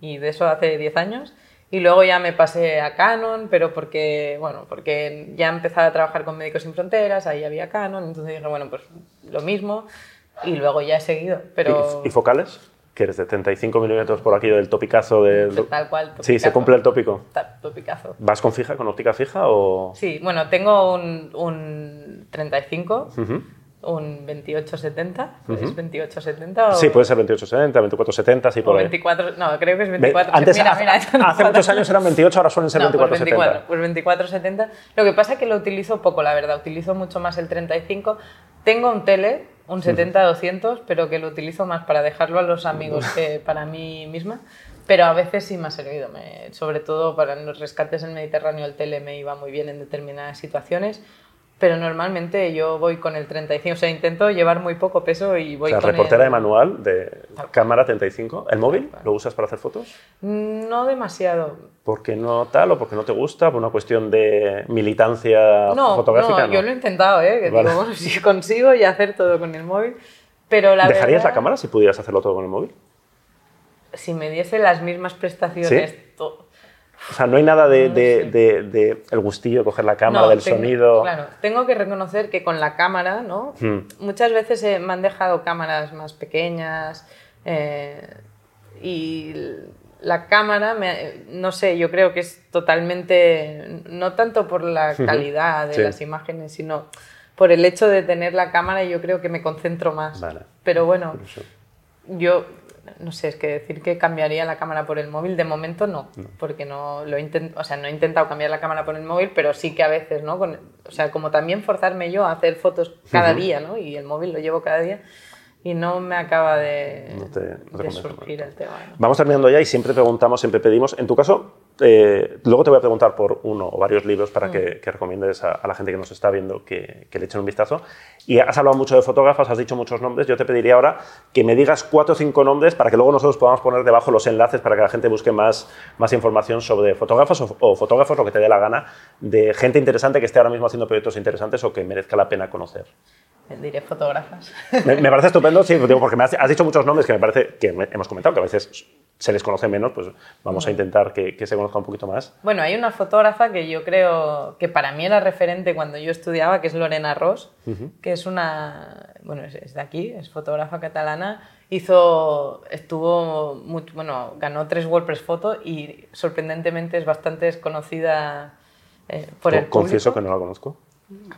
y de eso hace 10 años. Y luego ya me pasé a Canon, pero porque, bueno, porque ya empezaba a trabajar con Médicos Sin Fronteras, ahí había Canon, entonces dije, bueno, pues lo mismo. y luego ya he seguido. Pero... ¿Y, focales? que eres de 35 milímetros por aquí del topicazo del... Tal cual. Sí, se cumple el tópico. topicazo. ¿Vas con fija, con óptica fija o...? Sí, bueno, tengo un, un 35, un 2870, ¿es 2870 o...? Sí, puede ser 2870, 2470, sí, por o 24, no, creo que es 24. Antes, mira, hace, mira, hace muchos años eran 28, ahora suelen ser no, 2470. Pues 24, pues 2470. Lo que pasa es que lo utilizo poco, la verdad, utilizo mucho más el 35. Tengo un tele un 70-200, pero que lo utilizo más para dejarlo a los amigos que para mí misma. Pero a veces sí me ha servido, me, sobre todo para los rescates en Mediterráneo el tele me iba muy bien en determinadas situaciones pero normalmente yo voy con el 35, o sea, intento llevar muy poco peso y voy o sea, con reportera el... de manual de cámara 35. ¿El móvil lo usas para hacer fotos? No demasiado. ¿Por qué no tal o porque no te gusta? ¿Por una cuestión de militancia no, fotográfica? No, yo lo he intentado, ¿eh? Que digo, bueno, si consigo y hacer todo con el móvil, pero la ¿Dejarías verdad, la cámara si pudieras hacerlo todo con el móvil? Si me diese las mismas prestaciones... ¿Sí? O sea, no hay nada de, No de, sé. de- de el gustillo, coger la cámara, No, del tengo- sonido. Claro, tengo que reconocer que con la cámara, ¿no? Hmm. Muchas veces eh, me han dejado cámaras más pequeñas eh, y la cámara, me- no sé, yo creo que es totalmente, no tanto por la calidad de Sí. las imágenes, sino por el hecho de tener la cámara, yo creo que me concentro más. Vale. Pero bueno, yo no sé, es que decir que cambiaría la cámara por el móvil, de momento no, porque no lo intent- o sea, no he intentado cambiar la cámara por el móvil, pero sí que a veces, ¿no? Con- o sea, como también forzarme yo a hacer fotos cada día, ¿no? Y el móvil lo llevo cada día y no me acaba de, No te- no te de surgir el tema. Vamos terminando ya y siempre preguntamos, siempre pedimos. En tu caso, eh, luego te voy a preguntar por uno o varios libros para Mm. que, que recomiendes a, a la gente que nos está viendo que, que le echen un vistazo. Y has hablado mucho de fotógrafos, has dicho muchos nombres. Yo te pediría ahora que me digas cuatro o cinco nombres para que luego nosotros podamos poner debajo los enlaces para que la gente busque más, más información sobre fotógrafos o, o fotógrafos, lo que te dé la gana, de gente interesante que esté ahora mismo haciendo proyectos interesantes o que merezca la pena conocer. Diré fotógrafas. Me, me parece estupendo, sí, porque me has, has dicho muchos nombres que me parece que hemos comentado, que a veces se les conoce menos, pues vamos a intentar que, que se conozca un poquito más. Bueno, hay una fotógrafa que yo creo que para mí era referente cuando yo estudiaba, que es Lorena Ross, que es una, bueno, es, es de aquí, es fotógrafa catalana, hizo, estuvo, mucho, bueno, ganó tres WordPress Photo y sorprendentemente es bastante desconocida eh, por el Co- Confieso público. que no la conozco.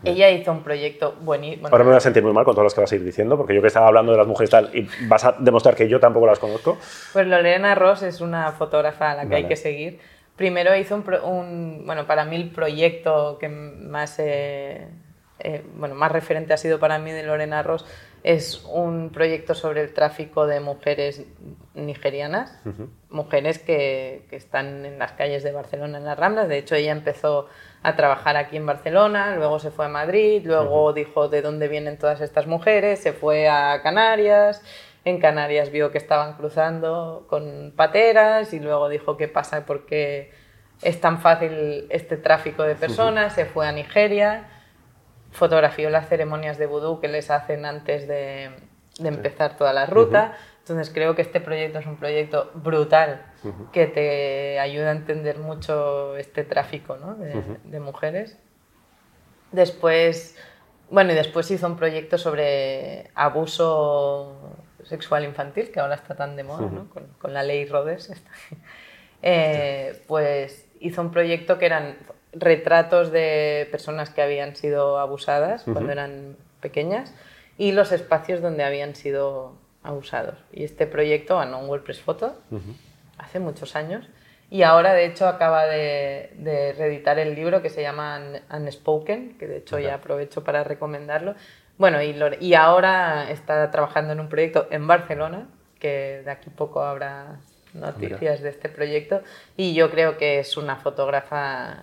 Ella hizo un proyecto buenísimo. Ahora me voy a sentir muy mal con todas las que vas a ir diciendo, porque yo que estaba hablando de las mujeres tal, y vas a demostrar que yo tampoco las conozco. Pues Lorena Ross es una fotógrafa a la que hay que seguir. Primero hizo un, pro- un- bueno, para mí el proyecto que más, eh, eh, bueno, más referente ha sido para mí de Lorena Ross es un proyecto sobre el tráfico de mujeres nigerianas, mujeres que, que están en las calles de Barcelona, en las Ramblas. De hecho, ella empezó a trabajar aquí en Barcelona, luego se fue a Madrid, luego dijo de dónde vienen todas estas mujeres, se fue a Canarias, en Canarias vio que estaban cruzando con pateras y luego dijo qué pasa, por qué es tan fácil este tráfico de personas, se fue a Nigeria, fotografió las ceremonias de vudú que les hacen antes de, de empezar toda la ruta. Entonces creo que este proyecto es un proyecto brutal que te ayuda a entender mucho este tráfico ¿no? de, de mujeres. Después, bueno, y después hizo un proyecto sobre abuso sexual infantil, que ahora está tan de moda, ¿no? con, con la ley Rhodes. Eh, pues hizo un proyecto que eran retratos de personas que habían sido abusadas cuando eran pequeñas y los espacios donde habían sido abusados. Y este proyecto ganó un WordPress Photo hace muchos años y ahora de hecho acaba de, de reeditar el libro que se llama Un- Unspoken, que de hecho ya aprovecho para recomendarlo. Bueno, y, Lore- y ahora está trabajando en un proyecto en Barcelona, que de aquí poco habrá noticias de este proyecto, y yo creo que es una fotógrafa,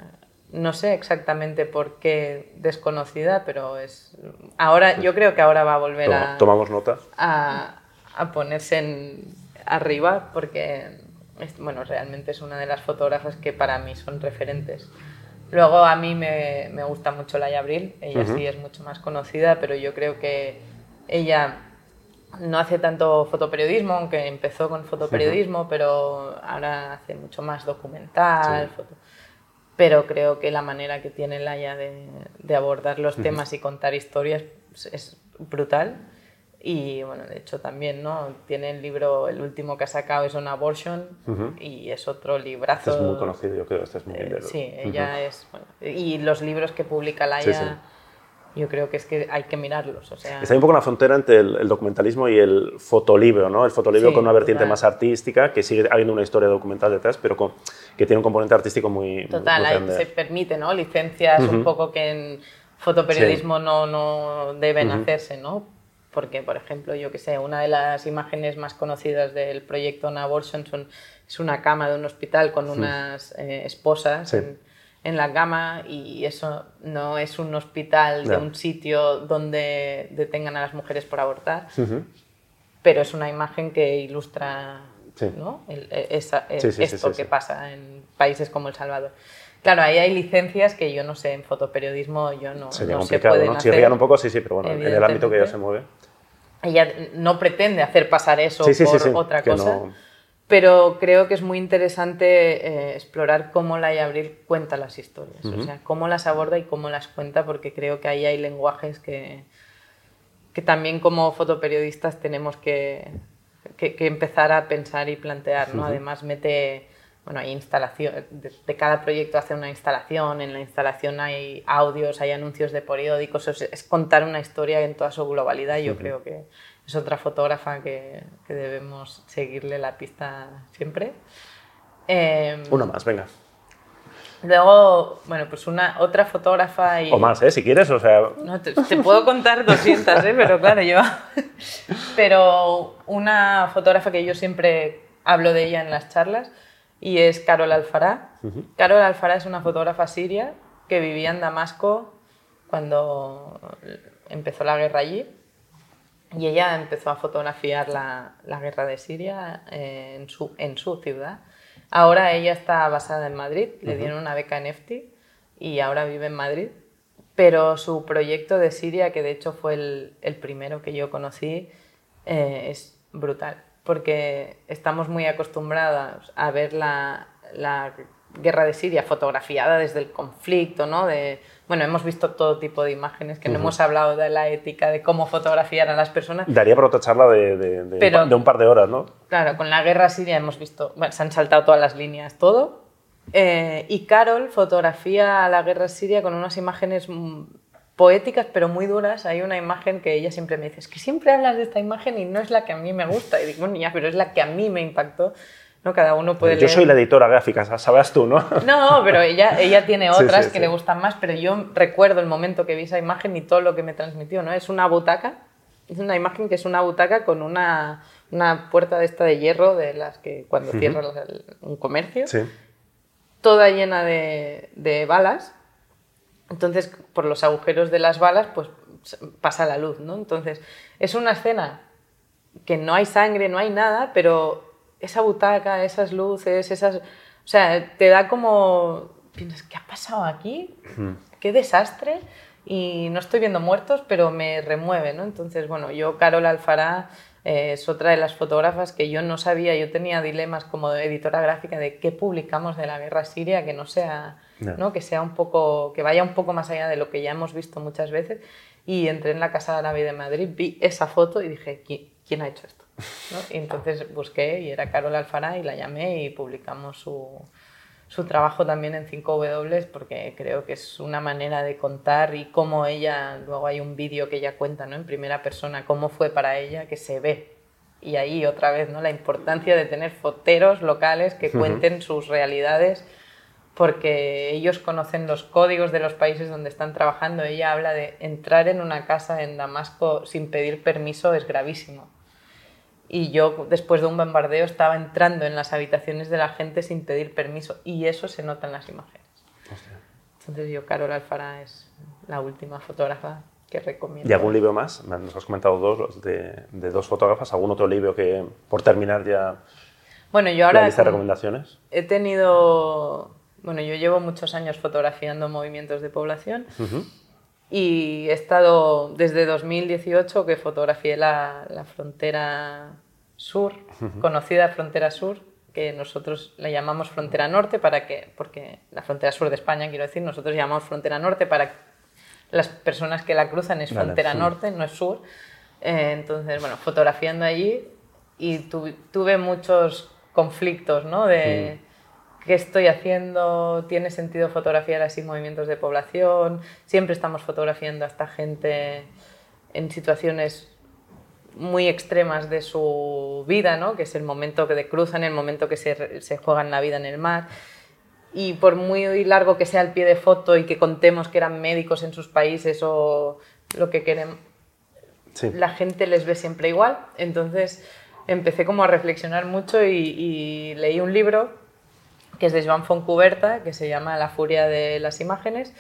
no sé exactamente por qué desconocida, pero es ahora yo creo que ahora va a volver Toma- a tomamos nota. a, a ponerse en, arriba porque es- bueno, realmente es una de las fotógrafas que para mí son referentes. Luego a mí me, me gusta mucho Laia Abril, ella sí es mucho más conocida, pero yo creo que ella no hace tanto fotoperiodismo, aunque empezó con fotoperiodismo, pero ahora hace mucho más documental. foto- Pero creo que la manera que tiene Laia de, de abordar los temas y contar historias es- es brutal. Y bueno, de hecho también, ¿no? Tiene el libro, el último que ha sacado es On Abortion y es otro librazo. Este es muy conocido, yo creo, este es muy eh, Sí, ella es... Bueno, y los libros que publica Laia, yo creo que es que hay que mirarlos. O sea... Está un poco en la frontera entre el, documentalismo y el fotolibro, ¿no? El fotolibro con una vertiente más artística, que sigue habiendo una historia documental detrás, pero con, que tiene un componente artístico muy Total, muy se permite, ¿no? Licencias un poco que en fotoperiodismo no, no deben hacerse, ¿no? Porque, por ejemplo, yo que sé, una de las imágenes más conocidas del proyecto On Abortion son, es una cama de un hospital con unas eh, esposas en, la cama y eso no es un hospital de un sitio donde detengan a las mujeres por abortar, pero es una imagen que ilustra ¿no? E, esto que pasa en países como El Salvador. Claro, ahí hay licencias que yo no sé, en fotoperiodismo yo no, Sería no complicado, se pueden ¿no? Hacer, un poco, sí, sí, pero bueno, en el ámbito que ella se mueve ella no pretende hacer pasar eso por otra cosa. Pero creo que es muy interesante eh, explorar cómo la Abril cuenta las historias, o sea, cómo las aborda y cómo las cuenta, porque creo que ahí hay lenguajes que, que también como fotoperiodistas tenemos que, que, empezar a pensar y plantear. ¿no? Además, mete bueno, hay instalación, de, cada proyecto hace una instalación, en la instalación hay audios, hay anuncios de periódicos, es, contar una historia en toda su globalidad. Yo creo que es otra fotógrafa que, que debemos seguirle la pista siempre. Eh, Una más, venga. Luego, bueno, pues una otra fotógrafa y... O más, ¿eh? Si quieres, o sea... No, te, puedo contar 200, ¿eh? Pero claro, yo... Pero una fotógrafa que yo siempre hablo de ella en las charlas y es Carol Alfará. Carol Alfará es una fotógrafa siria que vivía en Damasco cuando empezó la guerra allí y ella empezó a fotografiar la, la guerra de Siria eh, en, su, en su ciudad. Ahora ella está basada en Madrid, le dieron una beca en EFTI y ahora vive en Madrid. Pero su proyecto de Siria, que de hecho fue el, el primero que yo conocí, eh, es brutal porque estamos muy acostumbrados a ver la, guerra de Siria fotografiada desde el conflicto, ¿no? De, bueno, hemos visto todo tipo de imágenes, que no hemos hablado de la ética, de cómo fotografiar a las personas. Daría para otra charla de, de, un par de horas, ¿no? Claro, con la guerra siria hemos visto, bueno, se han saltado todas las líneas, todo. Eh, y Carol fotografía a la guerra siria con unas imágenes poéticas pero muy duras. Hay una imagen que ella siempre me dice, es que siempre hablas de esta imagen y no es la que a mí me gusta. Y digo, ya, pero es la que a mí me impactó. ¿no? Cada uno puede Yo soy la editora gráfica, sabes tú, ¿no? No, pero ella, ella tiene otras que le gustan más, pero yo recuerdo el momento que vi esa imagen y todo lo que me transmitió, ¿no? Es una butaca, es una imagen que es una butaca con una, una puerta de esta de hierro, de las que cuando cierras un comercio, toda llena de, de balas, entonces, por los agujeros de las balas, pues pasa la luz, ¿no? Entonces, es una escena que no hay sangre, no hay nada, pero esa butaca, esas luces, esas... O sea, te da como... Piensas, ¿qué ha pasado aquí? ¡Qué desastre! Y no estoy viendo muertos, pero me remueve, ¿no? Entonces, bueno, yo, Carol Alfará, eh, es otra de las fotógrafas que yo no sabía, yo tenía dilemas como editora gráfica de qué publicamos de la guerra siria que no sea ¿no? que sea un poco, que vaya un poco más allá de lo que ya hemos visto muchas veces. Y entré en la Casa Árabe de Madrid, vi esa foto y dije, ¿quién, ha hecho esto? Y entonces busqué y era Carol Alfará y la llamé y publicamos su, su trabajo también en 5W porque creo que es una manera de contar y cómo ella, luego hay un vídeo que ella cuenta ¿no? en primera persona, cómo fue para ella que se ve. Y ahí otra vez ¿no? la importancia de tener foteros locales que cuenten sus realidades porque ellos conocen los códigos de los países donde están trabajando. Ella habla de entrar en una casa en Damasco sin pedir permiso es gravísimo. Y yo, después de un bombardeo, estaba entrando en las habitaciones de la gente sin pedir permiso y eso se nota en las imágenes. Entonces yo, Carol Alfara, es la última fotógrafa que recomiendo. ¿Y algún libro más? Nos has comentado dos, de, de dos fotógrafas. ¿Algún otro libro que, por terminar ya... Bueno, yo ahora... recomendaciones? He tenido bueno, yo llevo muchos años fotografiando movimientos de población y he estado desde 2018 que fotografié la, frontera sur, conocida frontera sur, que nosotros la llamamos frontera norte para que, porque la frontera sur de España, quiero decir, nosotros llamamos frontera norte para las personas que la cruzan es frontera norte, no es sur. Eh, entonces, bueno, fotografiando allí y tuve muchos conflictos, ¿no? De qué estoy haciendo, tiene sentido fotografiar así movimientos de población, siempre estamos fotografiando a esta gente en situaciones muy extremas de su vida, ¿no? que es el momento que cruzan, el momento que se, se juegan la vida en el mar. Y por muy largo que sea el pie de foto y que contemos que eran médicos en sus países o lo que queremos, la gente les ve siempre igual. Entonces empecé como a reflexionar mucho y, leí un libro que es de Joan Foncuberta, que se llama La furia de las imágenes.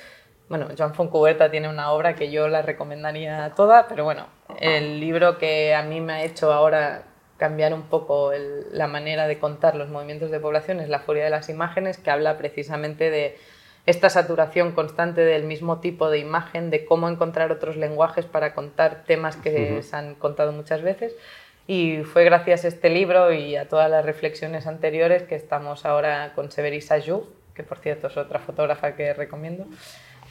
Bueno, Joan Foncuberta tiene una obra que yo la recomendaría toda, pero bueno, el libro que a mí me ha hecho ahora cambiar un poco la manera de contar los movimientos de población es La furia de las imágenes, que habla precisamente de esta saturación constante del mismo tipo de imagen, de cómo encontrar otros lenguajes para contar temas que se han contado muchas veces. Y fue gracias a este libro y a todas las reflexiones anteriores que estamos ahora con Severi Sajou, que por cierto es otra fotógrafa que recomiendo,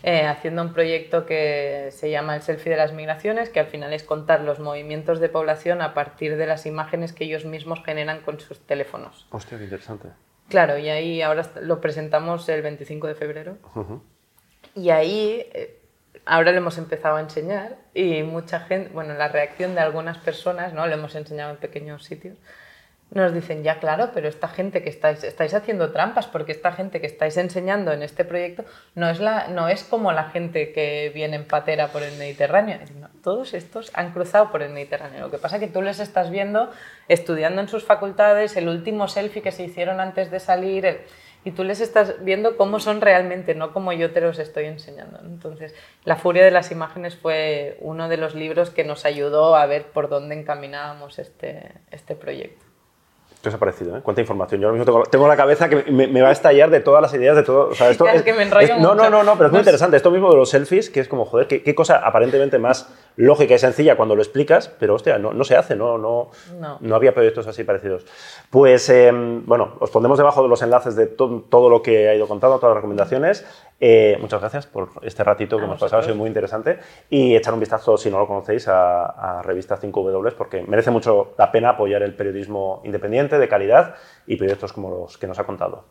eh, haciendo un proyecto que se llama el selfie de las migraciones, que al final es contar los movimientos de población a partir de las imágenes que ellos mismos generan con sus teléfonos. Hostia, qué interesante. Claro, y ahí ahora lo presentamos el 25 de febrero. Y ahí eh, ahora lo hemos empezado a enseñar y mucha gente, bueno, la reacción de algunas personas, ¿no? Lo hemos enseñado en pequeños sitios, nos dicen, ya claro, pero esta gente que estáis, estáis haciendo trampas, porque esta gente que estáis enseñando en este proyecto no es, la, no es como la gente que viene en patera por el Mediterráneo. todos estos han cruzado por el Mediterráneo. Lo que pasa es que tú les estás viendo estudiando en sus facultades, el último selfie que se hicieron antes de salir, el y tú les estás viendo cómo son realmente, no como yo te los estoy enseñando. Entonces, La furia de las imágenes fue uno de los libros que nos ayudó a ver por dónde encaminábamos este, este proyecto. ¿Qué os ha parecido? Eh? ¿Cuánta información? Yo mismo tengo, la cabeza que me, va a estallar de todas las ideas, de todo. O sea, esto es, que me enrollo No, no, no, no, pero es muy interesante. Esto mismo de los selfies, que es como, joder, qué, cosa aparentemente más lógica y sencilla cuando lo explicas, pero hostia, no, no se hace, no, no, no. había proyectos así parecidos. Pues, em, bueno, os pondremos debajo de los enlaces de todo lo que ha ido contando, todas las recomendaciones. Eh, muchas gracias por este ratito que hemos pasado, ha sido muy interesante. Y echar un vistazo, si no lo conocéis, a, a Revista 5W, porque merece mucho la pena apoyar el periodismo independiente, de calidad y proyectos como los que nos ha contado.